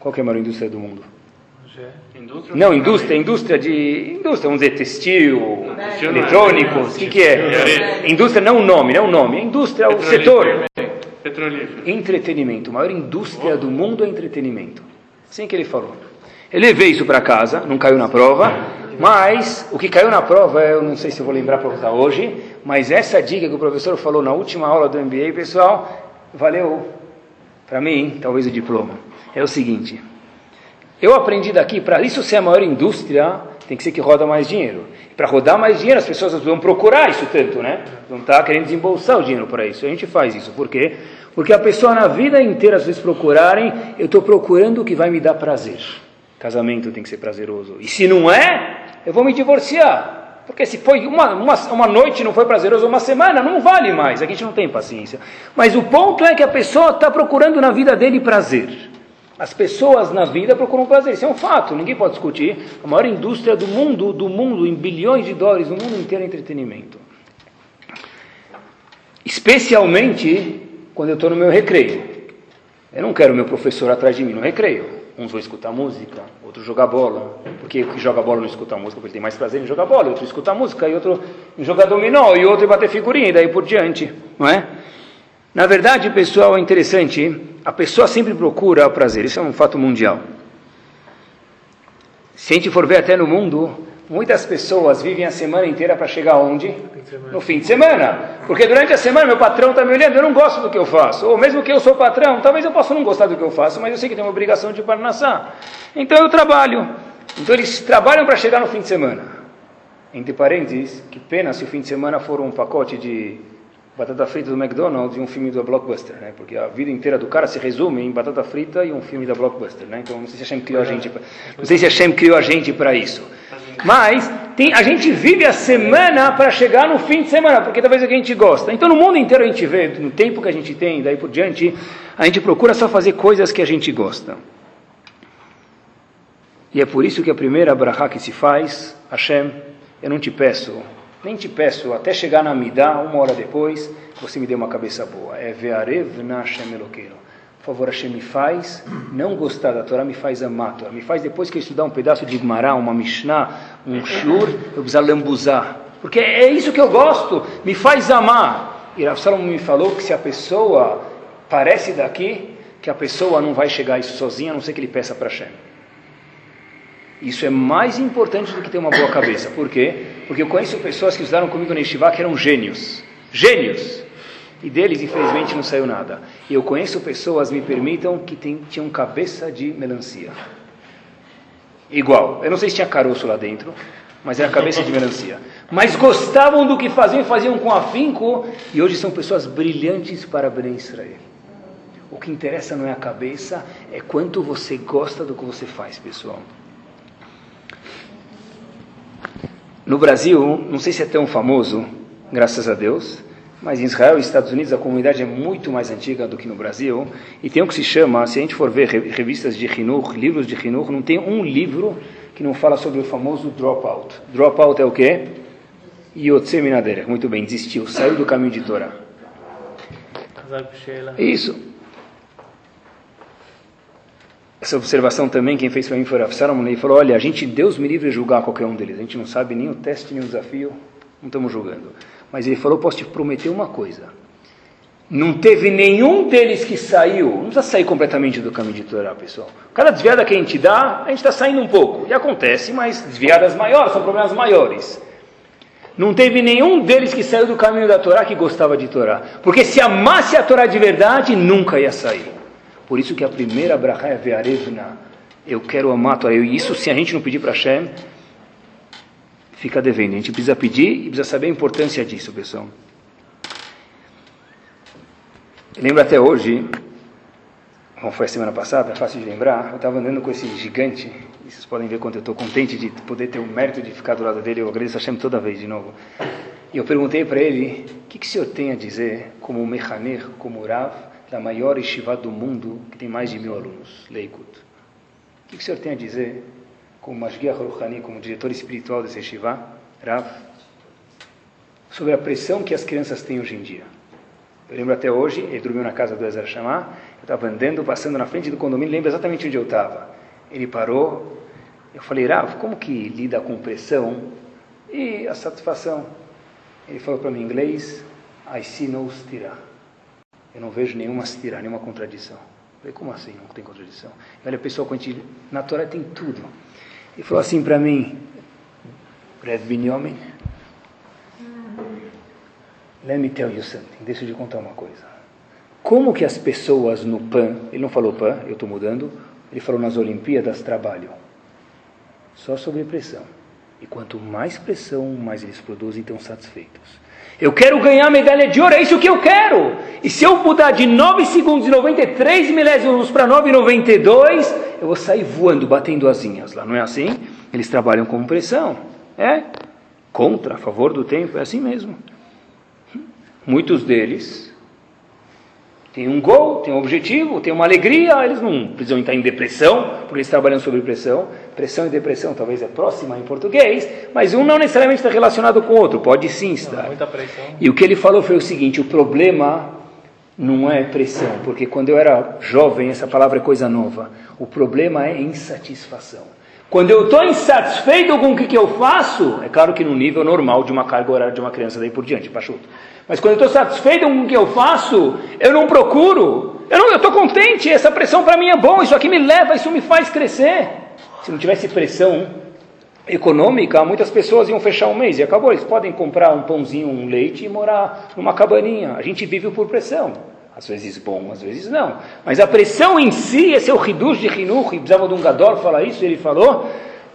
Qual que é a maior indústria do mundo? Indústria? Não, indústria, indústria de. Indústria, vamos dizer, textil, eletrônicos, o que, que é? Indústria não o nome, não o nome. Indústria é o setor. Petrolífero. Entretenimento. A maior indústria do mundo é entretenimento. Assim que ele falou. Ele levei isso para casa, não caiu na prova, mas o que caiu na prova, eu não sei se eu vou lembrar para usar hoje, mas essa dica que o professor falou na última aula do MBA, pessoal, valeu para mim, talvez o diploma. É o seguinte. Eu aprendi daqui, para isso ser a maior indústria, tem que ser que roda mais dinheiro. Para rodar mais dinheiro, as pessoas vão procurar isso tanto, né? Não está querendo desembolsar o dinheiro para isso. A gente faz isso. Por quê? Porque a pessoa na vida inteira, às vezes procurarem, eu estou procurando o que vai me dar prazer. Casamento tem que ser prazeroso. E se não é, eu vou me divorciar. Porque se foi uma, uma, uma noite não foi prazeroso, uma semana não vale mais. A gente não tem paciência. Mas o ponto é que a pessoa está procurando na vida dele prazer. As pessoas na vida procuram prazer, isso é um fato, ninguém pode discutir. A maior indústria do mundo, do mundo, em bilhões de dólares, no mundo inteiro é entretenimento. Especialmente quando eu estou no meu recreio. Eu não quero meu professor atrás de mim no recreio. Uns vão escutar música, outros jogar bola. Porque o que joga bola não escuta música, porque ele tem mais prazer em jogar bola. Outro escuta música, e outro jogar dominó, e outro em bater figurinha, e daí por diante. Não é? Na verdade, pessoal, é interessante a pessoa sempre procura o prazer, isso é um fato mundial. Se a gente for ver até no mundo, muitas pessoas vivem a semana inteira para chegar onde? No fim de semana. Porque durante a semana meu patrão está me olhando, eu não gosto do que eu faço. Ou mesmo que eu sou patrão, talvez eu possa não gostar do que eu faço, mas eu sei que tenho uma obrigação de parnassar. Então eu trabalho. Então eles trabalham para chegar no fim de semana. Entre parênteses, que pena se o fim de semana for um pacote de batata frita do McDonald's e um filme da Blockbuster, né? Porque a vida inteira do cara se resume em batata frita e um filme da Blockbuster, né? Então não sei se a Shem criou a gente, pra, não sei se criou a gente para isso. Mas tem, a gente vive a semana para chegar no fim de semana, porque talvez é o que a gente gosta. Então no mundo inteiro a gente vê, no tempo que a gente tem, daí por diante, a gente procura só fazer coisas que a gente gosta. E é por isso que a primeira brachá que se faz, Hashem, eu não te peço nem te peço, até chegar na Midá, uma hora depois, você me dê uma cabeça boa. É Ve'arev na Hashem Eloqueiro. Favor, Hashem me faz não gostar da Torá, me faz amar a Torá. Me faz, depois que eu estudar um pedaço de Gmará, uma Mishnah, um Shur, eu precisar lambuzar. Porque é isso que eu gosto, me faz amar. E Rav me falou que se a pessoa parece daqui, que a pessoa não vai chegar a isso sozinha, a não ser que ele peça para Hashem. Isso é mais importante do que ter uma boa cabeça. Por quê? Porque eu conheço pessoas que estudaram comigo na Yeshiva que eram gênios. Gênios! E deles, infelizmente, não saiu nada. E eu conheço pessoas, me permitam, que tem, tinham cabeça de melancia. Igual. Eu não sei se tinha caroço lá dentro, mas era cabeça de melancia. Mas gostavam do que faziam e faziam com afinco. E hoje são pessoas brilhantes para Ben Israel. O que interessa não é a cabeça, é quanto você gosta do que você faz, pessoal. No Brasil, não sei se é tão famoso, graças a Deus, mas em Israel e Estados Unidos a comunidade é muito mais antiga do que no Brasil. E tem o que se chama, se a gente for ver revistas de Hinur, livros de Hinur, não tem um livro que não fala sobre o famoso dropout. Dropout é o quê? Yotze Minader. Muito bem, desistiu, saiu do caminho de Torá. Isso essa observação também, quem fez para mim foi Rav Salomon, ele falou, olha, a gente, Deus me livre de julgar qualquer um deles, a gente não sabe nem o teste, nem o desafio, não estamos julgando. Mas ele falou, posso te prometer uma coisa, não teve nenhum deles que saiu, não precisa sair completamente do caminho de Torá, pessoal. Cada desviada que a gente dá, a gente está saindo um pouco, e acontece, mas desviadas maiores, são problemas maiores. Não teve nenhum deles que saiu do caminho da Torá que gostava de Torá. Porque se amasse a Torá de verdade, nunca ia sair. Por isso que a primeira brachá é ve'arevna. Eu quero amar a Torá. E isso, se a gente não pedir para Hashem, fica devendo. A gente precisa pedir e precisa saber a importância disso, pessoal. lembro até hoje, como foi a semana passada, é fácil de lembrar, eu estava andando com esse gigante, e vocês podem ver quanto eu estou contente de poder ter o mérito de ficar do lado dele, eu agradeço a Hashem toda vez de novo. E eu perguntei para ele, o que, que o senhor tem a dizer como Mechaner, como Rav, da maior yeshiva do mundo, que tem mais de mil alunos, Leikut. O que o senhor tem a dizer, como Mashgiach Rouhani, como diretor espiritual desse yeshiva, Rav, sobre a pressão que as crianças têm hoje em dia? Eu lembro até hoje, ele dormiu na casa do Ezer Shamá, eu estava andando, passando na frente do condomínio, lembro exatamente onde eu estava. Ele parou Eu falei, Rav, como que lida com pressão e a satisfação? Ele falou para mim em inglês, I see no stira. Eu não vejo nenhuma stira, nenhuma contradição. Eu falei, como assim não tem contradição? Olha, a pessoa, quando a gente, na Torá tem tudo. Ele falou assim para mim, Rev Binyomin, let me tell you something, deixa eu te contar uma coisa. Como que as pessoas no PAN, ele não falou PAN, eu estou mudando, ele falou nas Olimpíadas trabalham só sobre pressão. E quanto mais pressão, mais eles produzem e estão satisfeitos. Eu quero ganhar medalha de ouro, é isso que eu quero. E se eu mudar de 9 segundos e 93 milésimos para 9,92, eu vou sair voando, batendo asinhas lá, não é assim? Eles trabalham com pressão. É? Contra, a favor do tempo, é assim mesmo. Muitos deles têm um gol, têm um objetivo, têm uma alegria, eles não precisam estar em depressão, porque eles trabalham sobre pressão. Pressão e depressão talvez é próxima em português, mas um não necessariamente está relacionado com o outro, pode sim estar. Muita pressão. E o que ele falou foi o seguinte: o problema não é pressão, porque quando eu era jovem, essa palavra é coisa nova. O problema é insatisfação. Quando eu estou insatisfeito com o que, que eu faço, é claro que no nível normal de uma carga horária de uma criança daí por diante, pachuto. Mas quando eu estou satisfeito com o que eu faço, eu não procuro. Eu estou contente, essa pressão para mim é bom, isso aqui me leva, isso me faz crescer. Se não tivesse pressão econômica, muitas pessoas iam fechar um mês e acabou. Eles podem comprar um pãozinho, um leite e morar numa cabaninha. A gente vive por pressão. Às vezes bom, às vezes não. Mas a pressão em si, esse é o Hidush de Hinuch, e precisava de um Gadol falar isso, ele falou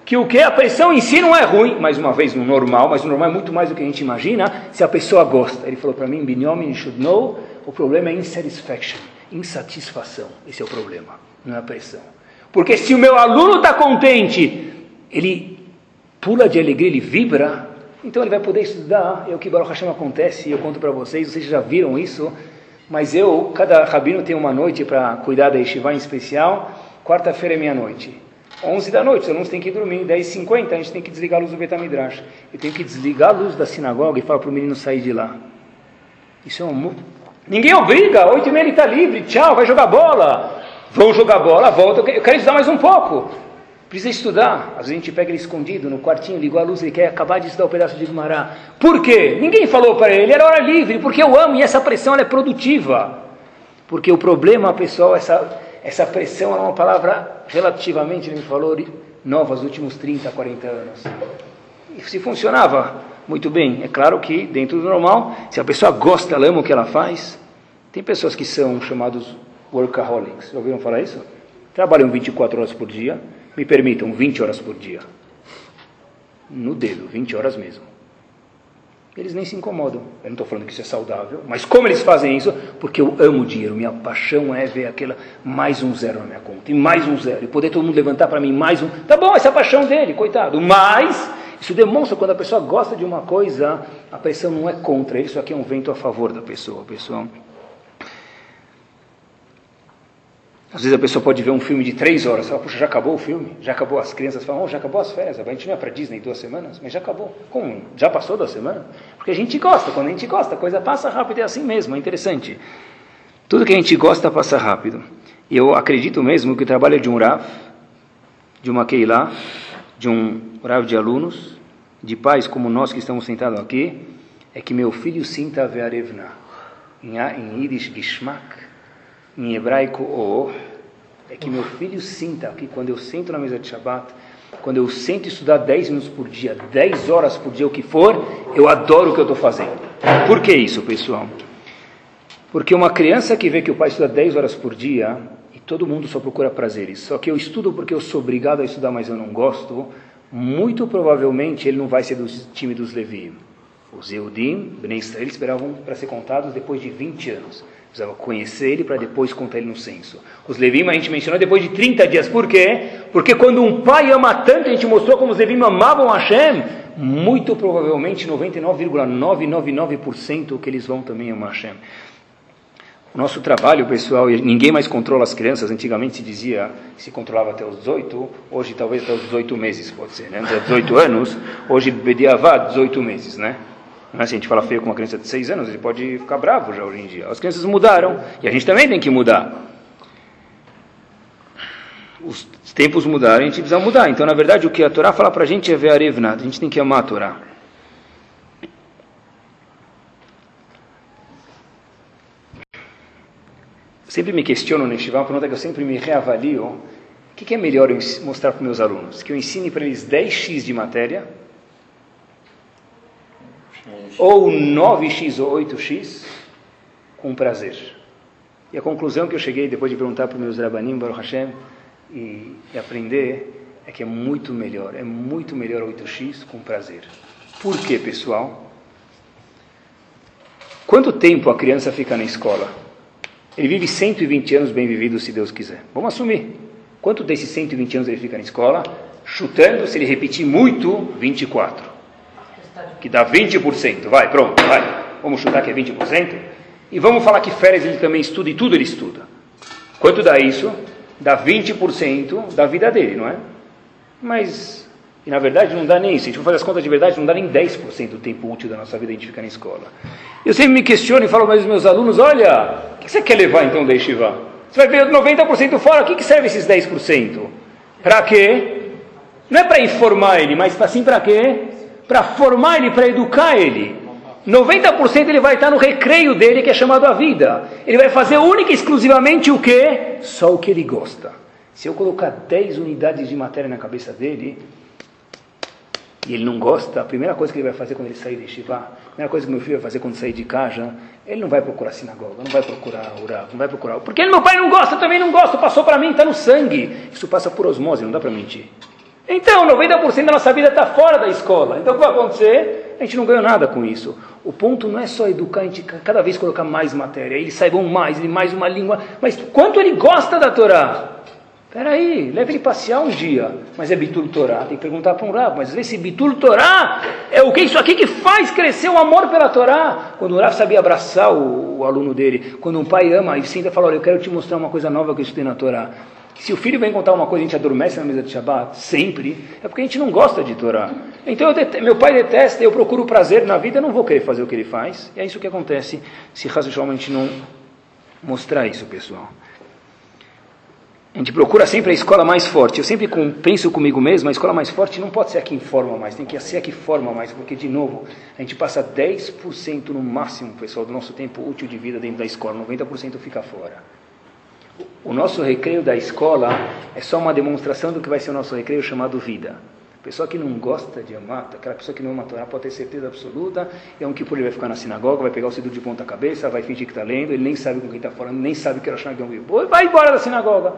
que o que? A pressão em si não é ruim, mais uma vez, no normal, mas o normal é muito mais do que a gente imagina, se a pessoa gosta. Ele falou para mim, Binyomin should know, o problema é insatisfaction, insatisfação. Esse é o problema, não é a pressão. Porque se o meu aluno está contente, ele pula de alegria, ele vibra, então ele vai poder estudar. É o que Baruch Hashem acontece, eu conto para vocês, vocês já viram isso, mas eu, cada rabino tem uma noite para cuidar da yeshiva em especial. Quarta-feira é meia-noite. 11 da noite, os alunos têm que dormir. 10h50 a gente tem que desligar a luz do Betamidrash. E tem que desligar a luz da sinagoga e falar para o menino sair de lá. Isso é um... Ninguém obriga. 8 e meia ele está livre. Tchau, vai jogar bola. Vão jogar bola, volta. Eu quero estudar mais um pouco. Precisa estudar. Às vezes a gente pega ele escondido no quartinho, ligou a luz, ele quer acabar de estudar o um pedaço de Gumará. Por quê? Ninguém falou para ele, era hora livre, porque eu amo e essa pressão é produtiva. Porque o problema, pessoal, essa, essa pressão é uma palavra relativamente, ele me falou, nova, nos últimos 30, 40 anos. E se funcionava muito bem, é claro que dentro do normal, se a pessoa gosta, ela ama o que ela faz, tem pessoas que são chamados workaholics, já ouviram falar isso? Trabalham 24 horas por dia, me permitam, 20 horas por dia. No dedo, 20 horas mesmo. Eles nem se incomodam. Eu não estou falando que isso é saudável, mas como eles fazem isso? Porque eu amo dinheiro. Minha paixão é ver aquela mais um zero na minha conta, e mais um zero, e poder todo mundo levantar para mim mais um. Tá bom, essa é a paixão dele, coitado. Mas isso demonstra quando a pessoa gosta de uma coisa, a pressão não é contra ele, isso aqui é um vento a favor da pessoa, pessoal. Às vezes a pessoa pode ver um filme de três horas, fala, puxa, já acabou o filme? Já acabou? As crianças falam, oh, já acabou as férias, a gente não é para Disney duas semanas, mas já acabou. Como? Já passou duas semanas? Porque a gente gosta, quando a gente gosta, a coisa passa rápido, é assim mesmo, é interessante. Tudo que a gente gosta passa rápido. E eu acredito mesmo que o trabalho de um Rav, de uma Keilah, de um Rav de alunos, de pais como nós que estamos sentados aqui, é que meu filho sinta a em Yiddish, Gishmak, em hebraico o, é que meu filho sinta que quando eu sento na mesa de Shabbat, quando eu sento estudar 10 minutos por dia, 10 horas por dia, o que for, eu adoro o que eu estou fazendo. Por que isso, pessoal? Porque uma criança que vê que o pai estuda 10 horas por dia, e todo mundo só procura prazeres, só que eu estudo porque eu sou obrigado a estudar, mas eu não gosto, muito provavelmente ele não vai ser do time dos Levi. Os Eudim, Bnei Israel, esperavam para ser contados depois de 20 anos. Precisava conhecer ele para depois contar ele no censo. Os Levim a gente mencionou depois de 30 dias. Por quê? Porque quando um pai ama tanto, a gente mostrou como os Levim amavam Hashem, muito provavelmente 99,999% que eles vão também amar Hashem. O nosso trabalho, pessoal, ninguém mais controla as crianças. Antigamente se dizia se controlava até os 18, hoje talvez até os 18 meses, pode ser, né? Até 18 anos, hoje Bediavá, 18 meses, né? Né? Se a gente fala feio com uma criança de 6 anos, ele pode ficar bravo já hoje em dia. As crianças mudaram e a gente também tem que mudar. os tempos mudaram, a gente precisa mudar. Então, na verdade, o que a Torá fala para a gente é ver a a gente tem que amar a Torá. sempre me questiono neste uma pergunta que eu sempre me reavalio. O que, que é melhor eu mostrar para meus alunos? Que eu ensine para eles 10x de matéria? Ou 9x ou 8x? Com prazer. E a conclusão que eu cheguei depois de perguntar para os meus rabanim, Baruch Hashem, e, e aprender, é que é muito melhor. É muito melhor 8x com prazer. Por quê, pessoal? Quanto tempo a criança fica na escola? Ele vive 120 anos bem vividos, se Deus quiser. Vamos assumir. Quanto desses 120 anos ele fica na escola? Chutando, se ele repetir muito, 24. Que dá 20%. Vai, pronto, vai. Vamos chutar que é 20%. E vamos falar que férias ele também estuda e tudo ele estuda. Quanto dá isso? Dá 20% da vida dele, não é? Mas e na verdade não dá nem isso. Se a gente for fazer as contas de verdade, não dá nem 10% do tempo útil da nossa vida a gente ficar na escola. Eu sempre me questiono e falo para os meus alunos: olha, o que você quer levar então da Estivá? Você vai ver 90% fora, o que, que serve esses 10%? Para quê? Não é para informar ele, mas assim para quê? Para formar ele, para educar ele. 90% ele vai estar no recreio dele, que é chamado a vida. Ele vai fazer única e exclusivamente o quê? Só o que ele gosta. Se eu colocar 10 unidades de matéria na cabeça dele, e ele não gosta, a primeira coisa que ele vai fazer quando ele sair de Shiva, a primeira coisa que meu filho vai fazer quando sair de casa, ele não vai procurar sinagoga, não vai procurar orar, não vai procurar. Porque meu pai não gosta, também não gosta, passou para mim, está no sangue. Isso passa por osmose, não dá para mentir. Então, 90% da nossa vida está fora da escola. Então, o que vai acontecer? A gente não ganha nada com isso. O ponto não é só educar, a gente cada vez colocar mais matéria, eles saibam mais, ele mais uma língua, mas quanto ele gosta da Torá. Peraí, leve ele passear um dia. Mas é Bitul Torá. Tem que perguntar para um Rav. Mas esse Bitul Torá é o que isso aqui que faz crescer o amor pela Torá. Quando o Rav sabia abraçar o, o, aluno dele. Quando um pai ama e senta e fala, olha, eu quero te mostrar uma coisa nova que eu estudei na Torá. Se o filho vem contar uma coisa e a gente adormece na mesa de Shabbat, sempre, é porque a gente não gosta de Torá. Então, meu pai detesta, eu procuro prazer na vida, eu não vou querer fazer o que ele faz. E é isso que acontece se razoavelmente não mostrar isso, pessoal. A gente procura sempre a escola mais forte. Eu sempre penso comigo mesmo, a escola mais forte não pode ser a que informa mais, tem que ser a que forma mais, porque, de novo, a gente passa 10% no máximo, pessoal, do nosso tempo útil de vida dentro da escola, 90% fica fora. O nosso recreio da escola é só uma demonstração do que vai ser o nosso recreio chamado vida. A pessoa que não gosta de amar, aquela pessoa que não ama Torá pode ter certeza absoluta, é um que por ele vai ficar na sinagoga, vai pegar o cedo de ponta cabeça, vai fingir que está lendo, ele nem sabe com quem está falando, nem sabe que era Shagam vai embora da sinagoga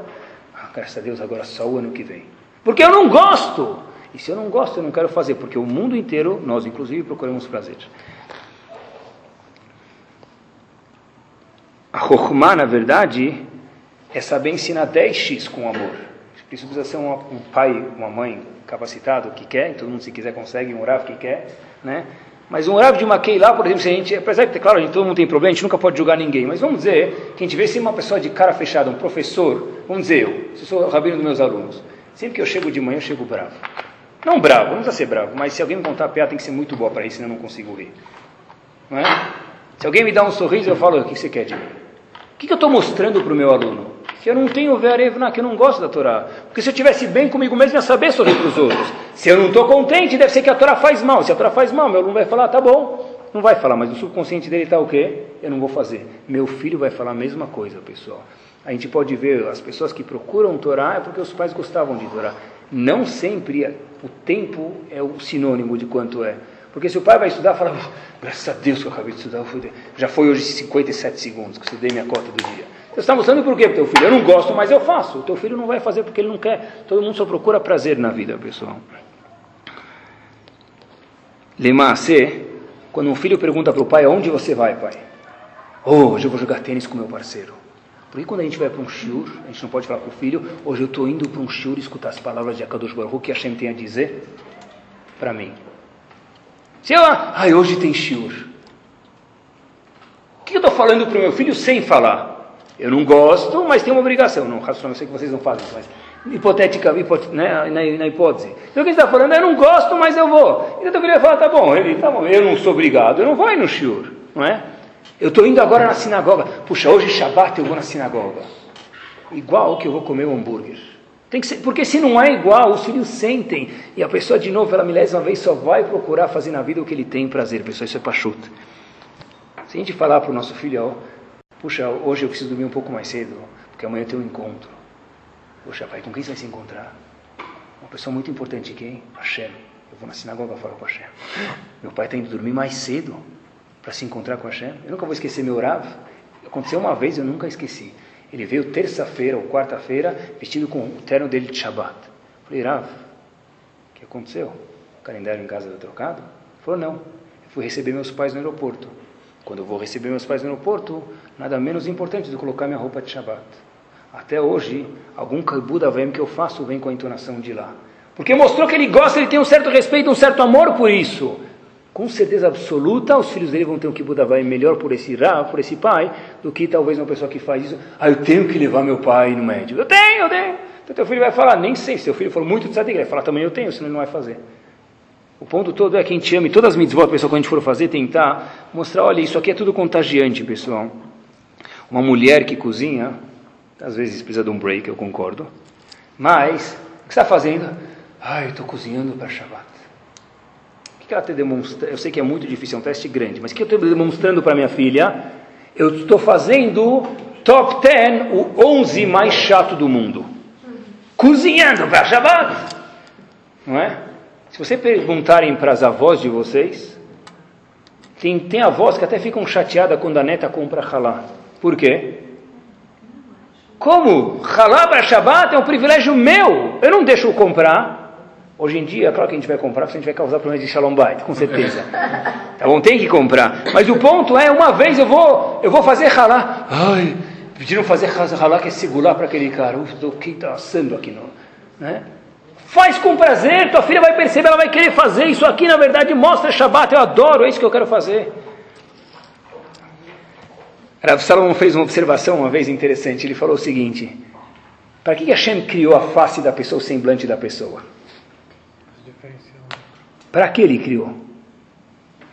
graças a Deus, agora só o ano que vem. Porque eu não gosto. E se eu não gosto, eu não quero fazer, porque o mundo inteiro, nós inclusive, procuramos prazer. A Chokhmah, na verdade, é saber ensinar 10x com amor. Isso precisa ser um, um pai, uma mãe capacitado que quer, todo mundo se quiser consegue, um Rav que quer, né? Mas um Rav de uma lá, por exemplo, se a gente, apesar de, claro, a gente, todo mundo tem problema, a gente nunca pode julgar ninguém, mas vamos dizer que a gente vê se uma pessoa de cara fechada, um professor, vamos dizer eu, se sou o rabino dos meus alunos, sempre que eu chego de manhã, eu chego bravo. Não bravo, não precisa ser bravo, mas se alguém me contar a piada, tem que ser muito boa para isso, senão eu não consigo rir. Não é? Se alguém me dá um sorriso, eu falo, o que você quer de mim? O que, que eu estou mostrando para o meu aluno? Que eu não tenho verevna, que eu não gosto da Torá. Porque se eu estivesse bem comigo mesmo, ia saber sorrir para os outros. Se eu não estou contente, deve ser que a Torá faz mal. Se a Torá faz mal, meu aluno vai falar, tá bom. Não vai falar, mas o subconsciente dele está o quê? Eu não vou fazer. Meu filho vai falar a mesma coisa, pessoal. A gente pode ver as pessoas que procuram Torá é porque os pais gostavam de Torá. Não sempre o tempo é o sinônimo de quanto é. Porque se o pai vai estudar, fala, graças a Deus que eu acabei de estudar, já foi hoje 57 segundos que eu estudei minha cota do dia. Você está mostrando por quê para o teu filho? Eu não gosto, mas eu faço. O teu filho não vai fazer porque ele não quer. Todo mundo só procura prazer na vida, pessoal. Lemacê, quando um filho pergunta para o pai, aonde você vai, pai? Oh, hoje eu vou jogar tênis com meu parceiro. Porque quando a gente vai para um shiur, a gente não pode falar para o filho, hoje eu estou indo para um shiur escutar as palavras de Akadosh Baruch que Hashem tem a dizer para mim. Se eu, ah, hoje tem shiur. O que eu estou falando para o meu filho sem falar? Eu não gosto, mas tenho uma obrigação. Não, eu sei que vocês não fazem isso, mas hipotética, hipot, né, na, na, hipótese. Então o que ele está falando? Eu não gosto, mas eu vou. Então eu queria falar, tá bom, ele, tá bom, eu não sou obrigado, eu não vou ir no shiur, não é? Eu estou indo agora na sinagoga. Puxa, hoje é Shabbat eu vou na sinagoga. Igual que eu vou comer um hambúrguer. Tem que ser, porque se não é igual, os filhos sentem. E a pessoa, de novo, pela milésima vez, só vai procurar fazer na vida o que ele tem prazer. Pessoal, isso é pachuta. Se a gente falar para o nosso filho, ó, puxa, hoje eu preciso dormir um pouco mais cedo, porque amanhã eu tenho um encontro. Poxa, pai, com quem você vai se encontrar? Uma pessoa muito importante, quem? Hashem. Eu vou na sinagoga falar com Hashem. Meu pai está indo dormir mais cedo para se encontrar com Hashem. Eu nunca vou esquecer meu Rav. Aconteceu uma vez, eu nunca esqueci. Ele veio terça-feira ou quarta-feira vestido com o terno dele de Shabbat. Falei, Rav, o que aconteceu? O calendário em casa deu trocado? Ele falou, não. Eu fui receber meus pais no aeroporto. Quando eu vou receber meus pais no aeroporto, nada menos importante do que colocar minha roupa de Shabbat. Até hoje, algum Buda vem que eu faço vem com a entonação de lá. Porque mostrou que ele gosta, ele tem um certo respeito, um certo amor por isso com certeza absoluta, os filhos dele vão ter um kibbutz vai melhor por esse Rav, por esse pai, do que talvez uma pessoa que faz isso. Ah, eu tenho que levar meu pai no médico. Eu tenho, eu tenho. Então teu filho vai falar, nem sei, se teu filho for muito tzadik, ele vai falar também eu tenho, senão ele não vai fazer. O ponto todo é que a gente ama, e todas as mitzvot, pessoal, quando a gente for fazer, tentar mostrar, olha, isso aqui é tudo contagiante, pessoal. Uma mulher que cozinha, às vezes precisa de um break, eu concordo, mas, o que está fazendo? Eu estou cozinhando para Shabbat que ela está demonstrando? Eu sei que é muito difícil, é um teste grande, mas o que eu estou demonstrando para minha filha? Eu estou fazendo top 10, o 11 mais chato do mundo. Cozinhando para Shabbat. Não é? Se você perguntarem para as avós de vocês, tem, tem avós que até ficam chateadas quando a neta compra halá. Por quê? Como? Halá para Shabbat é um privilégio meu. Eu não deixo comprar. Hoje em dia, claro que a gente vai comprar, porque a gente vai causar problemas de Shalom Bait, com certeza. Tá bom? Tem que comprar. Mas o ponto é, uma vez eu vou, eu vou fazer halá. Ai, pediram fazer halá que é segurar para aquele cara. Uf, quem está assando aqui, não? Né? Faz com prazer, tua filha vai perceber, ela vai querer fazer isso aqui, na verdade, mostra Shabbat, eu adoro, é isso que eu quero fazer. Rav Salomon fez uma observação uma vez interessante, ele falou o seguinte, para que Hashem criou a face da pessoa, o semblante da pessoa? Para que ele criou?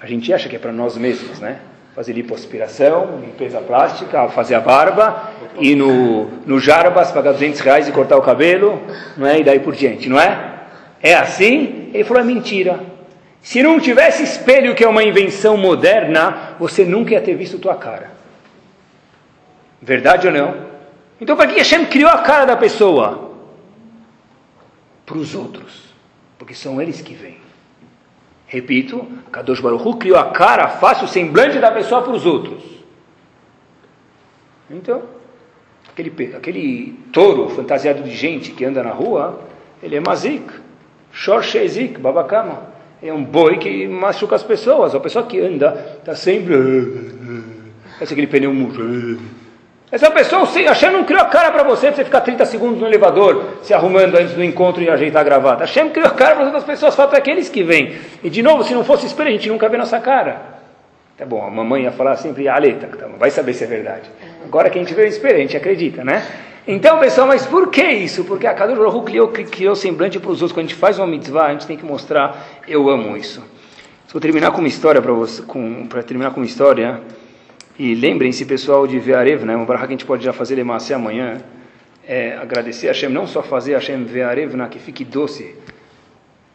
A gente acha que é para nós mesmos, né? Fazer lipoaspiração, limpeza plástica, fazer a barba, ir no, no Jarbas, pagar 200 reais e cortar o cabelo, não é? E daí por diante, não é? É assim? Ele falou, é mentira. Se não tivesse espelho, que é uma invenção moderna, você nunca ia ter visto tua cara. Verdade ou não? Então, para que Hashem criou a cara da pessoa? Para os outros. Porque são eles que vêm. Repito, Kadosh Baruch Hu criou a cara, a face, o semblante da pessoa para os outros. Então, aquele, aquele touro fantasiado de gente que anda na rua, ele é mazik, shorshezik, babakama. É um boi que machuca as pessoas. A pessoa que anda está sempre. Parece aquele pneu murro. Essa pessoa, Hashem não criou a cara para você, para você ficar 30 segundos no elevador, se arrumando antes do encontro e ajeitar a gravata. Hashem criou a cara para as outras pessoas, falta aqueles que vêm. E de novo, se não fosse espelho, a gente nunca vê nossa cara. Tá bom, a mamãe ia falar sempre, aleta, tá vai saber se é verdade. Agora que a gente vê o espelho, a gente acredita, né? Então, pessoal, mas por que isso? Porque a Kadosh Baruch criou, criou semblante para os outros. Quando a gente faz uma mitzvah, a gente tem que mostrar, eu amo isso. Vou terminar com uma história para você, para terminar com uma história e lembrem-se, pessoal, de Vearev, né? uma barra que a gente pode já fazer Lemase amanhã, é agradecer a Hashem, não só fazer a Hashem Vearev, né? que fique doce,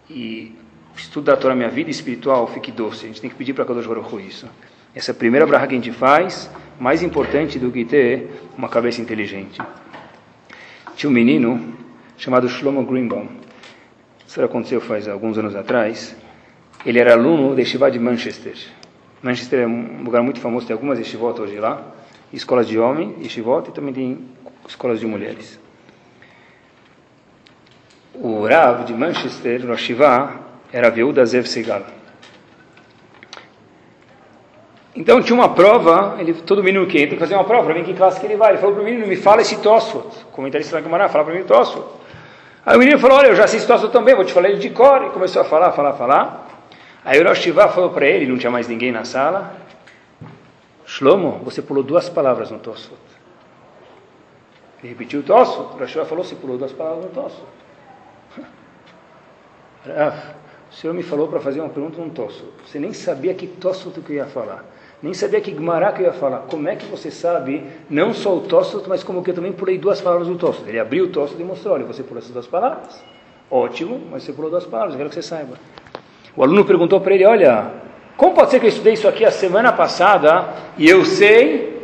e estudar a Torá, minha vida espiritual, fique doce. A gente tem que pedir para Kadosh Baruch isso. Essa é a primeira barra que a gente faz, mais importante do que ter uma cabeça inteligente. Tinha um menino chamado Shlomo Greenbaum. Isso aconteceu faz alguns anos atrás. Ele era aluno de Shiva de Manchester. Manchester é um lugar muito famoso, tem algumas yeshivot hoje lá, escolas de homem, yeshivot, e também tem escolas de mulheres. O Rav de Manchester, o Shiva, era Viúda Zev Segal. Então tinha uma prova, ele, todo menino que entra tem que fazer uma prova, para ver em que classe que ele vai. Ele falou para o menino, me fala esse Tosfot. Comentarista da Gemara, fala para mim Tosfot. Aí o menino falou, olha, eu já assisto Tosfot também, vou te falar ele de cor. E começou a falar, falar, falar. Aí o Rosh falou para ele, não tinha mais ninguém na sala, Shlomo, você pulou duas palavras no Tosfot. Ele repetiu o Tosfot, o Rosh falou, você pulou duas palavras no Tosfot. Ah, o senhor me falou para fazer uma pergunta no Tosfot. Você nem sabia que Tosfot que eu ia falar. Nem sabia que Gmará que eu ia falar. Como é que você sabe, não só o Tosfot, mas como que eu também pulei duas palavras do Tosfot? Ele abriu o Tosfot e mostrou, olha, você pulou essas duas palavras. Ótimo, mas você pulou duas palavras, eu quero que você saiba. O aluno perguntou para ele, olha, como pode ser que eu estudei isso aqui a semana passada e eu sei,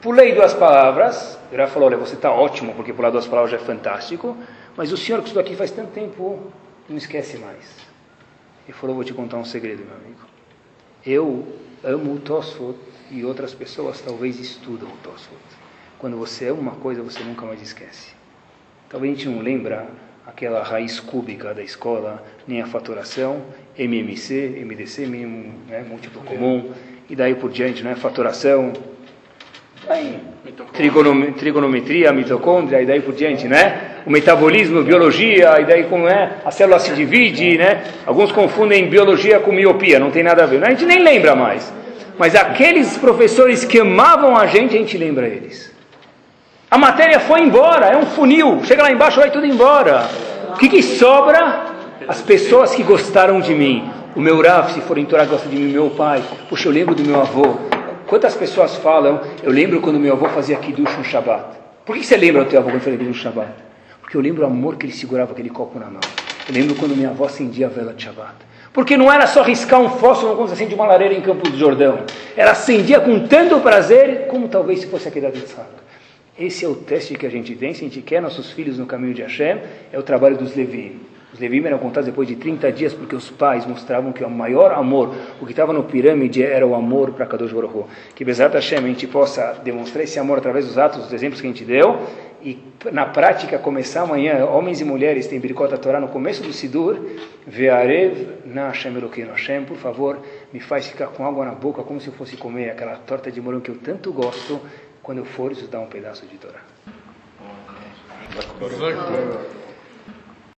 pulei duas palavras, ele falou, olha, você está ótimo porque pular duas palavras é fantástico, mas o senhor que estudou aqui faz tanto tempo, não esquece mais. Ele falou, vou te contar um segredo, meu amigo. Eu amo o Tosfot e outras pessoas talvez estudam o Tosfot. Quando você ama uma coisa, você nunca mais esquece. Talvez a gente não lembra aquela raiz cúbica da escola, nem a fatoração, MMC, MDC, mínimo, né, múltiplo comum, e daí por diante, né, fatoração, aí, trigonometria, mitocôndria, e daí por diante, né? O metabolismo, biologia, e daí como é, a célula se divide, né? Alguns confundem biologia com miopia, não tem nada a ver. A gente nem lembra mais. Mas aqueles professores que amavam a gente, a gente lembra eles. A matéria foi embora, é um funil. Chega lá embaixo, vai tudo embora. O que, que sobra? As pessoas que gostaram de mim. O meu Rav, se for em Torá, gosta de mim. Meu pai. Puxa, eu lembro do meu avô. Quantas pessoas falam, eu lembro quando meu avô fazia Kiddush no Shabbat. Por que você lembra do teu avô quando fazia Kiddush no Shabbat? Porque eu lembro o amor que ele segurava aquele copo na mão. Eu lembro quando minha avó acendia a vela de Shabbat. Porque não era só riscar um fósforo como se acende uma lareira em Campos do Jordão. Ela acendia com tanto prazer como talvez se fosse aquele de Yitzhak. Esse é o teste que a gente tem, se a gente quer nossos filhos no caminho de Hashem, é o trabalho dos Levi. Os Levi eram contados depois de 30 dias, porque os pais mostravam que o maior amor, o que estava no pirâmide, era o amor para Kadosh Baruch. Que Bezat Hashem a gente possa demonstrar esse amor através dos atos, dos exemplos que a gente deu, e na prática começar amanhã, homens e mulheres têm Birkot Torá no começo do Sidur, Ve'arev na Hashem Elokeinu Hashem, por favor, me faz ficar com água na boca, como se eu fosse comer aquela torta de morango que eu tanto gosto, quando eu for estudar um pedaço de Torá.